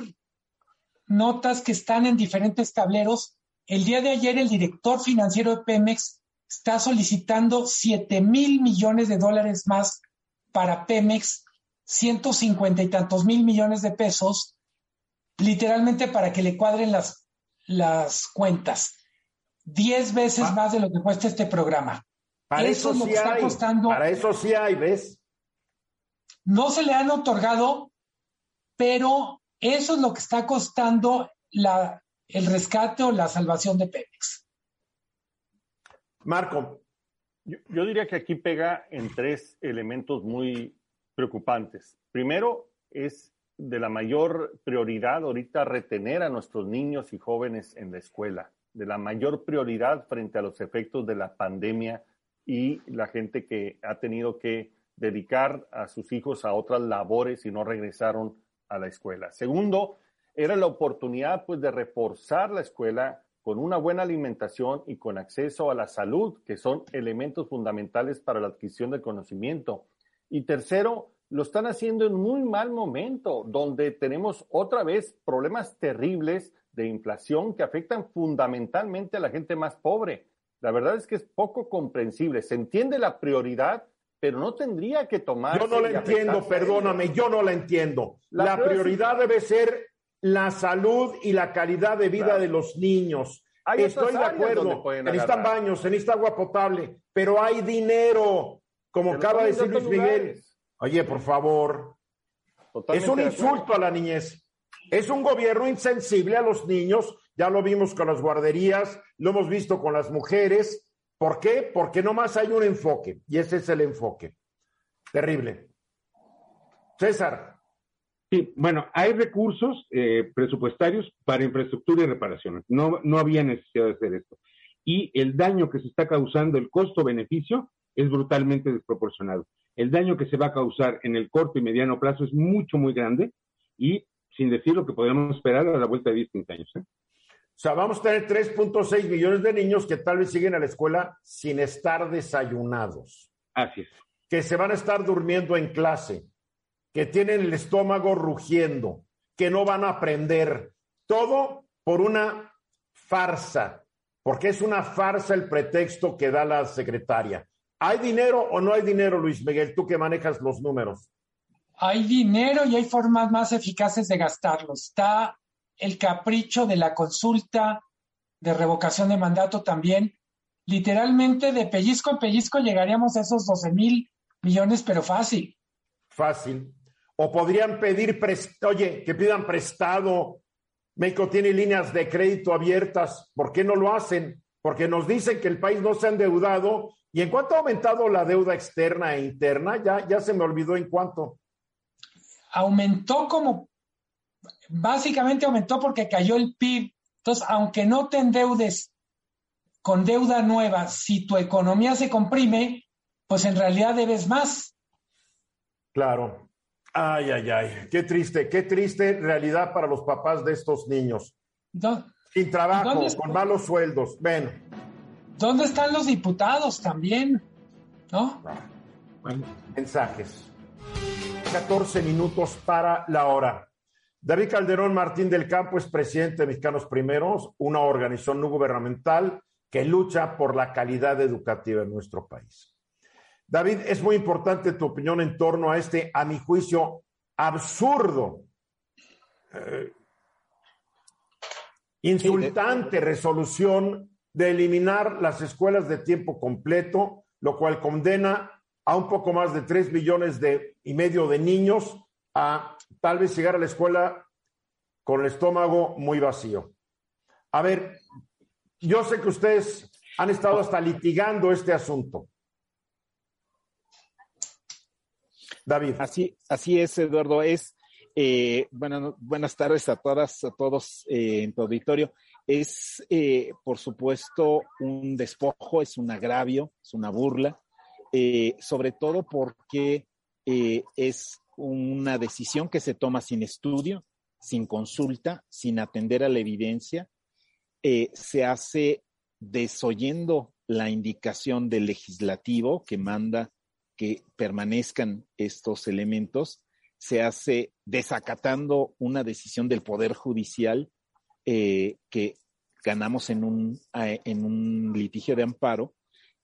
notas que están en diferentes tableros, el día de ayer el director financiero de Pemex está solicitando 7 mil millones de dólares más para Pemex, 150 y tantos mil millones de pesos literalmente para que le cuadren las, las cuentas. Diez veces ah. más de lo que cuesta este programa. Para eso, eso es lo sí que está hay. costando. Para eso sí hay, ¿ves? No se le han otorgado, pero eso es lo que está costando el rescate o la salvación de Pemex. Marco. Yo, yo diría que aquí pega en tres elementos muy preocupantes. Primero es de la mayor prioridad ahorita retener a nuestros niños y jóvenes en la escuela, de la mayor prioridad frente a los efectos de la pandemia y la gente que ha tenido que dedicar a sus hijos a otras labores y no regresaron a la escuela. Segundo, era la oportunidad pues de reforzar la escuela con una buena alimentación y con acceso a la salud, que son elementos fundamentales para la adquisición del conocimiento. Y tercero, lo están haciendo en muy mal momento, donde tenemos otra vez problemas terribles de inflación que afectan fundamentalmente a la gente más pobre. La verdad es que es poco comprensible. Se entiende la prioridad, pero no tendría que tomar. Yo no la entiendo, perdóname, yo no la entiendo. La, la prioridad debe ser la salud y la calidad de vida claro. de los niños. Hay Estoy de acuerdo. Se necesitan baños, se necesita agua potable, pero hay dinero, como acaba de decir Luis Miguel. Oye, por favor. Totalmente es un insulto a la niñez. Es un gobierno insensible a los niños. Ya lo vimos con las guarderías, lo hemos visto con las mujeres. ¿Por qué? Porque nomás hay un enfoque y ese es el enfoque. Terrible. César. Sí, bueno, hay recursos eh, presupuestarios para infraestructura y reparaciones. No, no había necesidad de hacer esto. Y el daño que se está causando, el costo-beneficio, es brutalmente desproporcionado. El daño que se va a causar en el corto y mediano plazo es mucho, muy grande y sin decir lo que podemos esperar a la vuelta de 10, años. ¿eh? O sea, vamos a tener 3.6 millones de niños que tal vez siguen a la escuela sin estar desayunados. Así es. Que se van a estar durmiendo en clase, que tienen el estómago rugiendo, que no van a aprender. Todo por una farsa, porque es una farsa el pretexto que da la secretaria. ¿Hay dinero o no hay dinero, Luis Miguel? Tú que manejas los números. Hay dinero y hay formas más eficaces de gastarlo. Está el capricho de la consulta de revocación de mandato también. Literalmente de pellizco en pellizco llegaríamos a esos 12 mil millones, pero fácil. Fácil. O podrían pedir, oye, que pidan prestado. México tiene líneas de crédito abiertas. ¿Por qué no lo hacen? Porque nos dicen que el país no se ha endeudado. ¿Y en cuánto ha aumentado la deuda externa e interna? Ya, ya se me olvidó en cuánto. Aumentó como básicamente aumentó porque cayó el PIB. Entonces, aunque no te endeudes con deuda nueva, si tu economía se comprime, pues en realidad debes más. Claro. Ay, ay, ay. Qué triste, qué triste realidad para los papás de estos niños. Sin trabajo, con malos sueldos. Ven. ¿Dónde están los diputados también? ¿No? Mensajes. 14 minutos para la hora. David Calderón Martín del Campo es presidente de Mexicanos Primeros, una organización no gubernamental que lucha por la calidad educativa en nuestro país. David, es muy importante tu opinión en torno a este, a mi juicio, absurdo, eh, insultante resolución de eliminar las escuelas de tiempo completo, lo cual condena a un poco más de tres millones de, y medio de niños a tal vez llegar a la escuela con el estómago muy vacío. A ver, yo sé que ustedes han estado hasta litigando este asunto. David. Así, así es, Eduardo. Es eh, buenas tardes a todas, a todos eh, en tu auditorio. Es, eh, por supuesto, un despojo, es un agravio, es una burla, sobre todo porque es una decisión que se toma sin estudio, sin consulta, sin atender a la evidencia, eh, se hace desoyendo la indicación del legislativo que manda que permanezcan estos elementos, se hace desacatando una decisión del Poder Judicial eh, que ganamos en un, en un litigio de amparo,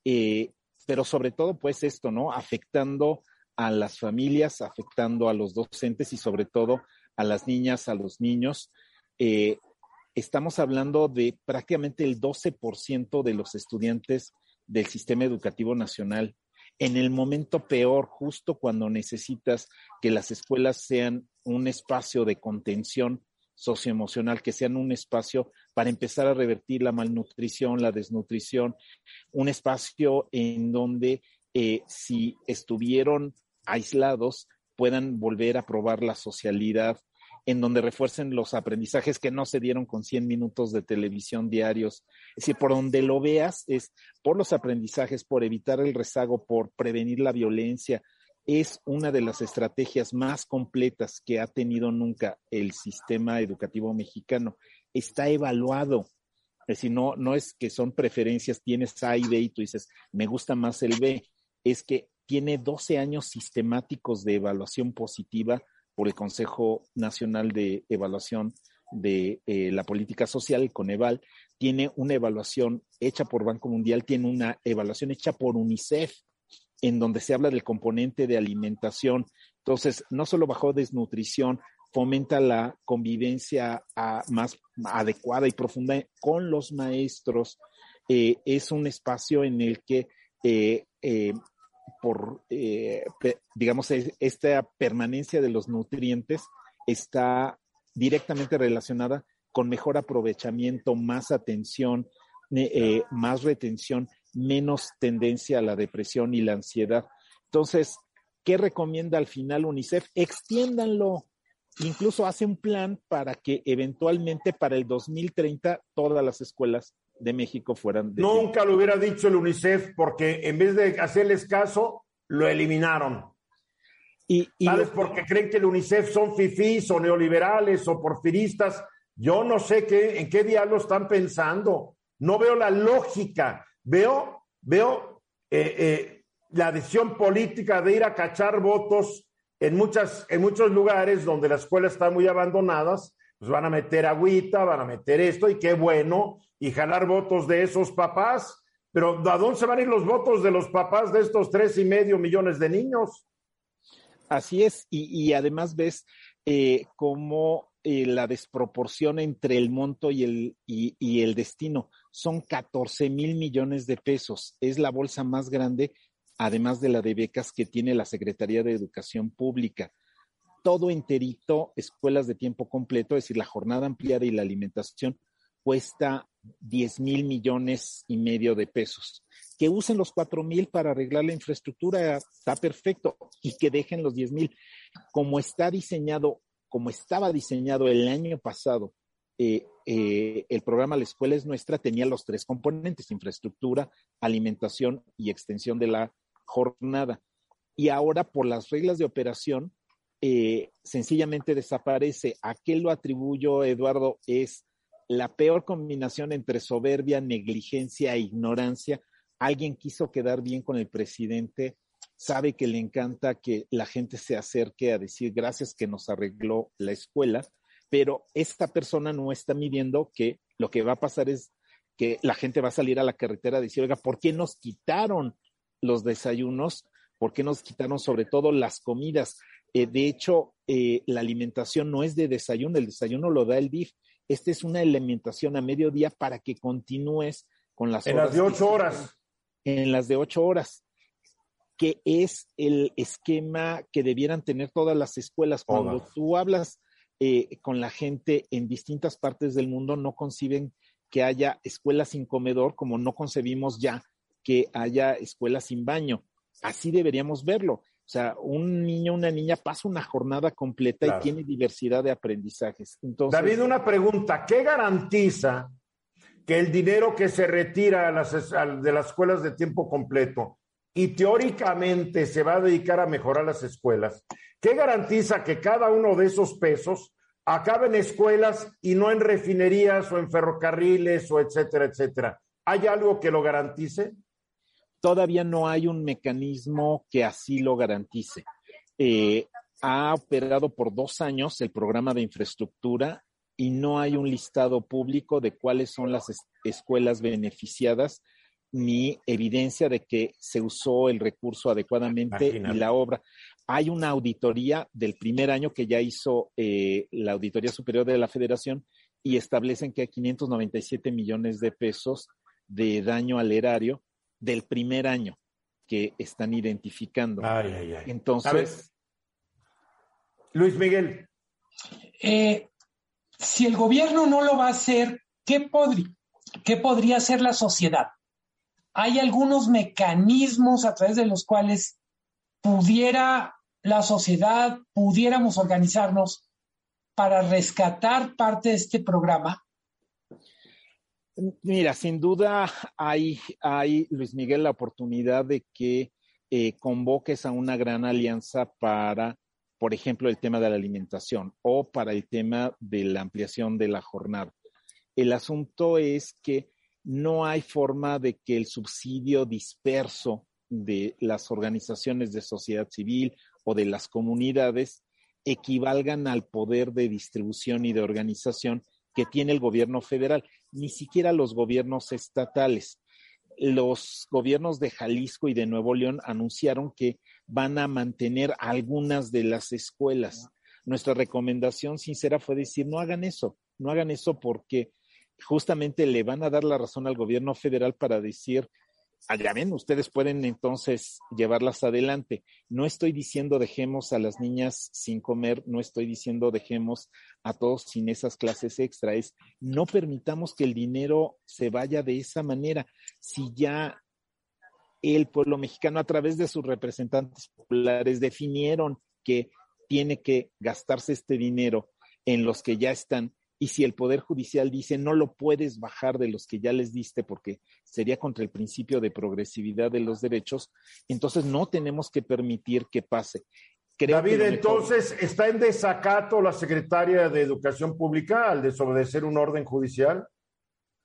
eh, pero sobre todo pues esto, ¿no? Afectando a las familias, afectando a los docentes y sobre todo a las niñas, a los niños. Eh, estamos hablando de prácticamente el 12% de los estudiantes del sistema educativo nacional. En el momento peor, justo cuando necesitas que las escuelas sean un espacio de contención socioemocional, que sean un espacio para empezar a revertir la malnutrición, la desnutrición, un espacio en donde eh, si estuvieron aislados puedan volver a probar la socialidad, en donde refuercen los aprendizajes que no se dieron con 100 minutos de televisión diarios. Es decir, por donde lo veas es por los aprendizajes, por evitar el rezago, por prevenir la violencia. Es una de las estrategias más completas que ha tenido nunca el sistema educativo mexicano. Está evaluado. Es decir, no, no es que son preferencias, tienes A y B y tú dices, me gusta más el B. Es que tiene 12 años sistemáticos de evaluación positiva por el Consejo Nacional de Evaluación de eh, la Política Social, Coneval, tiene una evaluación hecha por Banco Mundial, tiene una evaluación hecha por UNICEF, en donde se habla del componente de alimentación. Entonces, no solo bajó desnutrición, fomenta la convivencia ah, más adecuada y profunda con los maestros. Eh, es un espacio en el que eh, por, eh, digamos, esta permanencia de los nutrientes está directamente relacionada con mejor aprovechamiento, más atención, eh, más retención, menos tendencia a la depresión y la ansiedad. Entonces, ¿qué recomienda al final UNICEF? Extiéndanlo, incluso hace un plan para que eventualmente para el 2030 todas las escuelas de México fueran de Nunca lo hubiera dicho el UNICEF porque en vez de hacerles caso, lo eliminaron. Y, y ¿Sabes? Porque creen que el UNICEF son fifís o neoliberales o porfiristas. Yo no sé qué, en qué diablo están pensando. No veo la lógica. Veo, veo eh, eh, la decisión política de ir a cachar votos en, muchas, en muchos lugares donde las escuelas están muy abandonadas. Pues van a meter agüita, van a meter esto y qué bueno, y jalar votos de esos papás. Pero ¿a dónde se van a ir los votos de los papás de estos tres y medio millones de niños? Así es, y, y además ves eh, cómo eh, la desproporción entre el monto y el, y, el destino son 14 mil millones de pesos. Es la bolsa más grande, además de la de becas que tiene la Secretaría de Educación Pública. Todo enterito, escuelas de tiempo completo, es decir, la jornada ampliada y la alimentación cuesta 10 mil millones y medio de pesos. Que usen los 4 mil para arreglar la infraestructura, está perfecto, y que dejen los 10 mil. Como está diseñado, como estaba diseñado el año pasado, eh, eh, el programa La Escuela es Nuestra tenía los tres componentes, infraestructura, alimentación y extensión de la jornada. Y ahora, por las reglas de operación, eh, sencillamente desaparece. ¿A qué lo atribuyo, Eduardo? Es la peor combinación entre soberbia, negligencia e ignorancia. Alguien quiso quedar bien con el presidente, sabe que le encanta que la gente se acerque a decir gracias que nos arregló la escuela, pero esta persona no está midiendo que lo que va a pasar es que la gente va a salir a la carretera a decir, oiga, ¿por qué nos quitaron los desayunos? ¿Por qué nos quitaron sobre todo las comidas? Eh, de hecho, eh, la alimentación no es de desayuno, el desayuno lo da el DIF. Esta es una alimentación a mediodía para que continúes con las En horas las de ocho horas. En las de ocho horas, que es el esquema que debieran tener todas las escuelas. Cuando tú hablas eh, con la gente en distintas partes del mundo, no conciben que haya escuelas sin comedor, como no concebimos ya que haya escuelas sin baño. Así deberíamos verlo. O sea, un niño, una niña pasa una jornada completa Claro. y tiene diversidad de aprendizajes. Entonces, David, una pregunta. ¿Qué garantiza que el dinero que se retira a las de las escuelas de tiempo completo y teóricamente se va a dedicar a mejorar las escuelas, ¿qué garantiza que cada uno de esos pesos acabe en escuelas y no en refinerías o en ferrocarriles o etcétera, etcétera? ¿Hay algo que lo garantice? Todavía no hay un mecanismo que así lo garantice. Eh, ha operado por dos años el programa de infraestructura y no hay un listado público de cuáles son las es- escuelas beneficiadas ni evidencia de que se usó el recurso adecuadamente Imagínate. y la obra. Hay una auditoría del primer año que ya hizo eh, la Auditoría Superior de la Federación y establecen que hay 597 millones de pesos de daño al erario del primer año que están identificando. Ay, ay, ay. Entonces, Luis Miguel, Eh, si el gobierno no lo va a hacer, ¿qué, podri- ¿qué podría hacer la sociedad? ¿Hay algunos mecanismos a través de los cuales pudiera la sociedad, pudiéramos organizarnos para rescatar parte de este programa? Mira, sin duda hay, hay, Luis Miguel, la oportunidad de que eh, convoques a una gran alianza para, por ejemplo, el tema de la alimentación o para el tema de la ampliación de la jornada. El asunto es que no hay forma de que el subsidio disperso de las organizaciones de sociedad civil o de las comunidades equivalgan al poder de distribución y de organización que tiene el gobierno federal, ni siquiera los gobiernos estatales. Los gobiernos de Jalisco y de Nuevo León anunciaron que van a mantener algunas de las escuelas. Nuestra recomendación sincera fue decir, no hagan eso, no hagan eso porque justamente le van a dar la razón al gobierno federal para decir, allá ven, ustedes pueden entonces llevarlas adelante. No estoy diciendo dejemos a las niñas sin comer, no estoy diciendo dejemos a todos sin esas clases extra, es no permitamos que el dinero se vaya de esa manera. Si ya el pueblo mexicano a través de sus representantes populares definieron que tiene que gastarse este dinero en los que ya están y si el Poder Judicial dice no lo puedes bajar de los que ya les diste porque sería contra el principio de progresividad de los derechos, entonces no tenemos que permitir que pase. David, entonces, ¿está en desacato la secretaria de Educación Pública al desobedecer un orden judicial?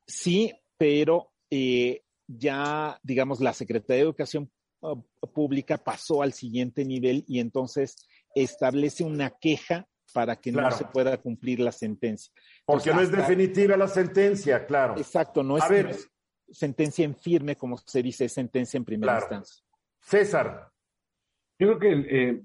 Sí, pero eh, ya, digamos, la Secretaría de Educación uh, Pública pasó al siguiente nivel y entonces establece una queja para que no se pueda cumplir la sentencia. Porque no es definitiva la sentencia, claro. Exacto, no es, sentencia en firme, como se dice, es sentencia en primera instancia. César. Yo creo que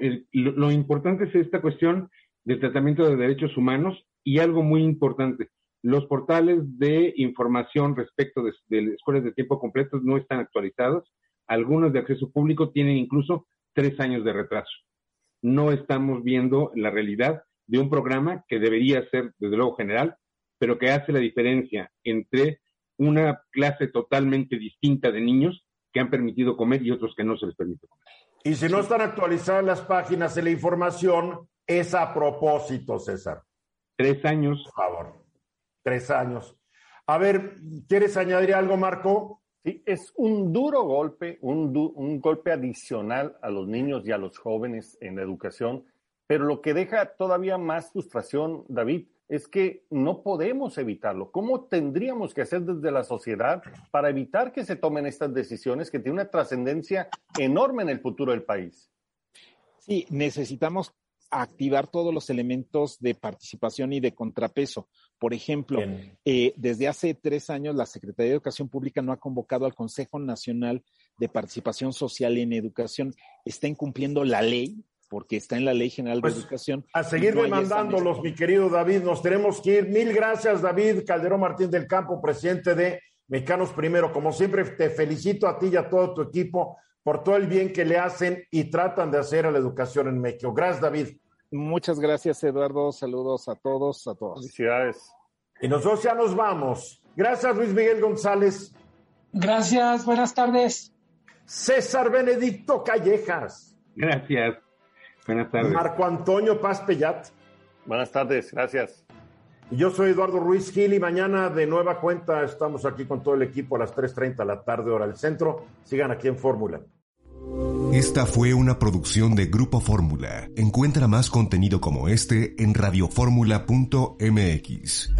eh, lo, importante es esta cuestión del tratamiento de derechos humanos y algo muy importante. Los portales de información respecto de, de escuelas de tiempo completo no están actualizados. Algunos de acceso público tienen incluso tres años de retraso no estamos viendo la realidad de un programa que debería ser, desde luego, general, pero que hace la diferencia entre una clase totalmente distinta de niños que han permitido comer y otros que no se les permite comer. Y si no están actualizadas las páginas de la información, es a propósito, César. Tres años. Por favor. Tres años. A ver, ¿quieres añadir algo, Marco? Sí, es un duro golpe, un, un, golpe adicional a los niños y a los jóvenes en la educación, pero lo que deja todavía más frustración, David, es que no podemos evitarlo. ¿Cómo tendríamos que hacer desde la sociedad para evitar que se tomen estas decisiones que tienen una trascendencia enorme en el futuro del país? Sí, necesitamos activar todos los elementos de participación y de contrapeso. Por ejemplo, eh, desde hace tres años la Secretaría de Educación Pública no ha convocado al Consejo Nacional de Participación Social en Educación. Está incumpliendo la ley, porque está en la Ley General de pues, Educación. A seguir demandándolos, mi querido David, nos tenemos que ir. Mil gracias, David Calderón Martín del Campo, presidente de Mexicanos Primero. Como siempre, te felicito a ti y a todo tu equipo por todo el bien que le hacen y tratan de hacer a la educación en México. Gracias, David. Muchas gracias, Eduardo. Saludos a todos, a todos. Felicidades. Y nosotros ya nos vamos. Gracias, Luis Miguel González. Gracias, buenas tardes. César Benedicto Callejas. Gracias. Buenas tardes. Marco Antonio Paz Pellat. Buenas tardes, gracias. Yo soy Eduardo Ruiz Gil y mañana de nueva cuenta estamos aquí con todo el equipo a las 3.30 de la tarde hora del centro. Sigan aquí en Fórmula. Esta fue una producción de Grupo Fórmula. Encuentra más contenido como este en radioformula.mx.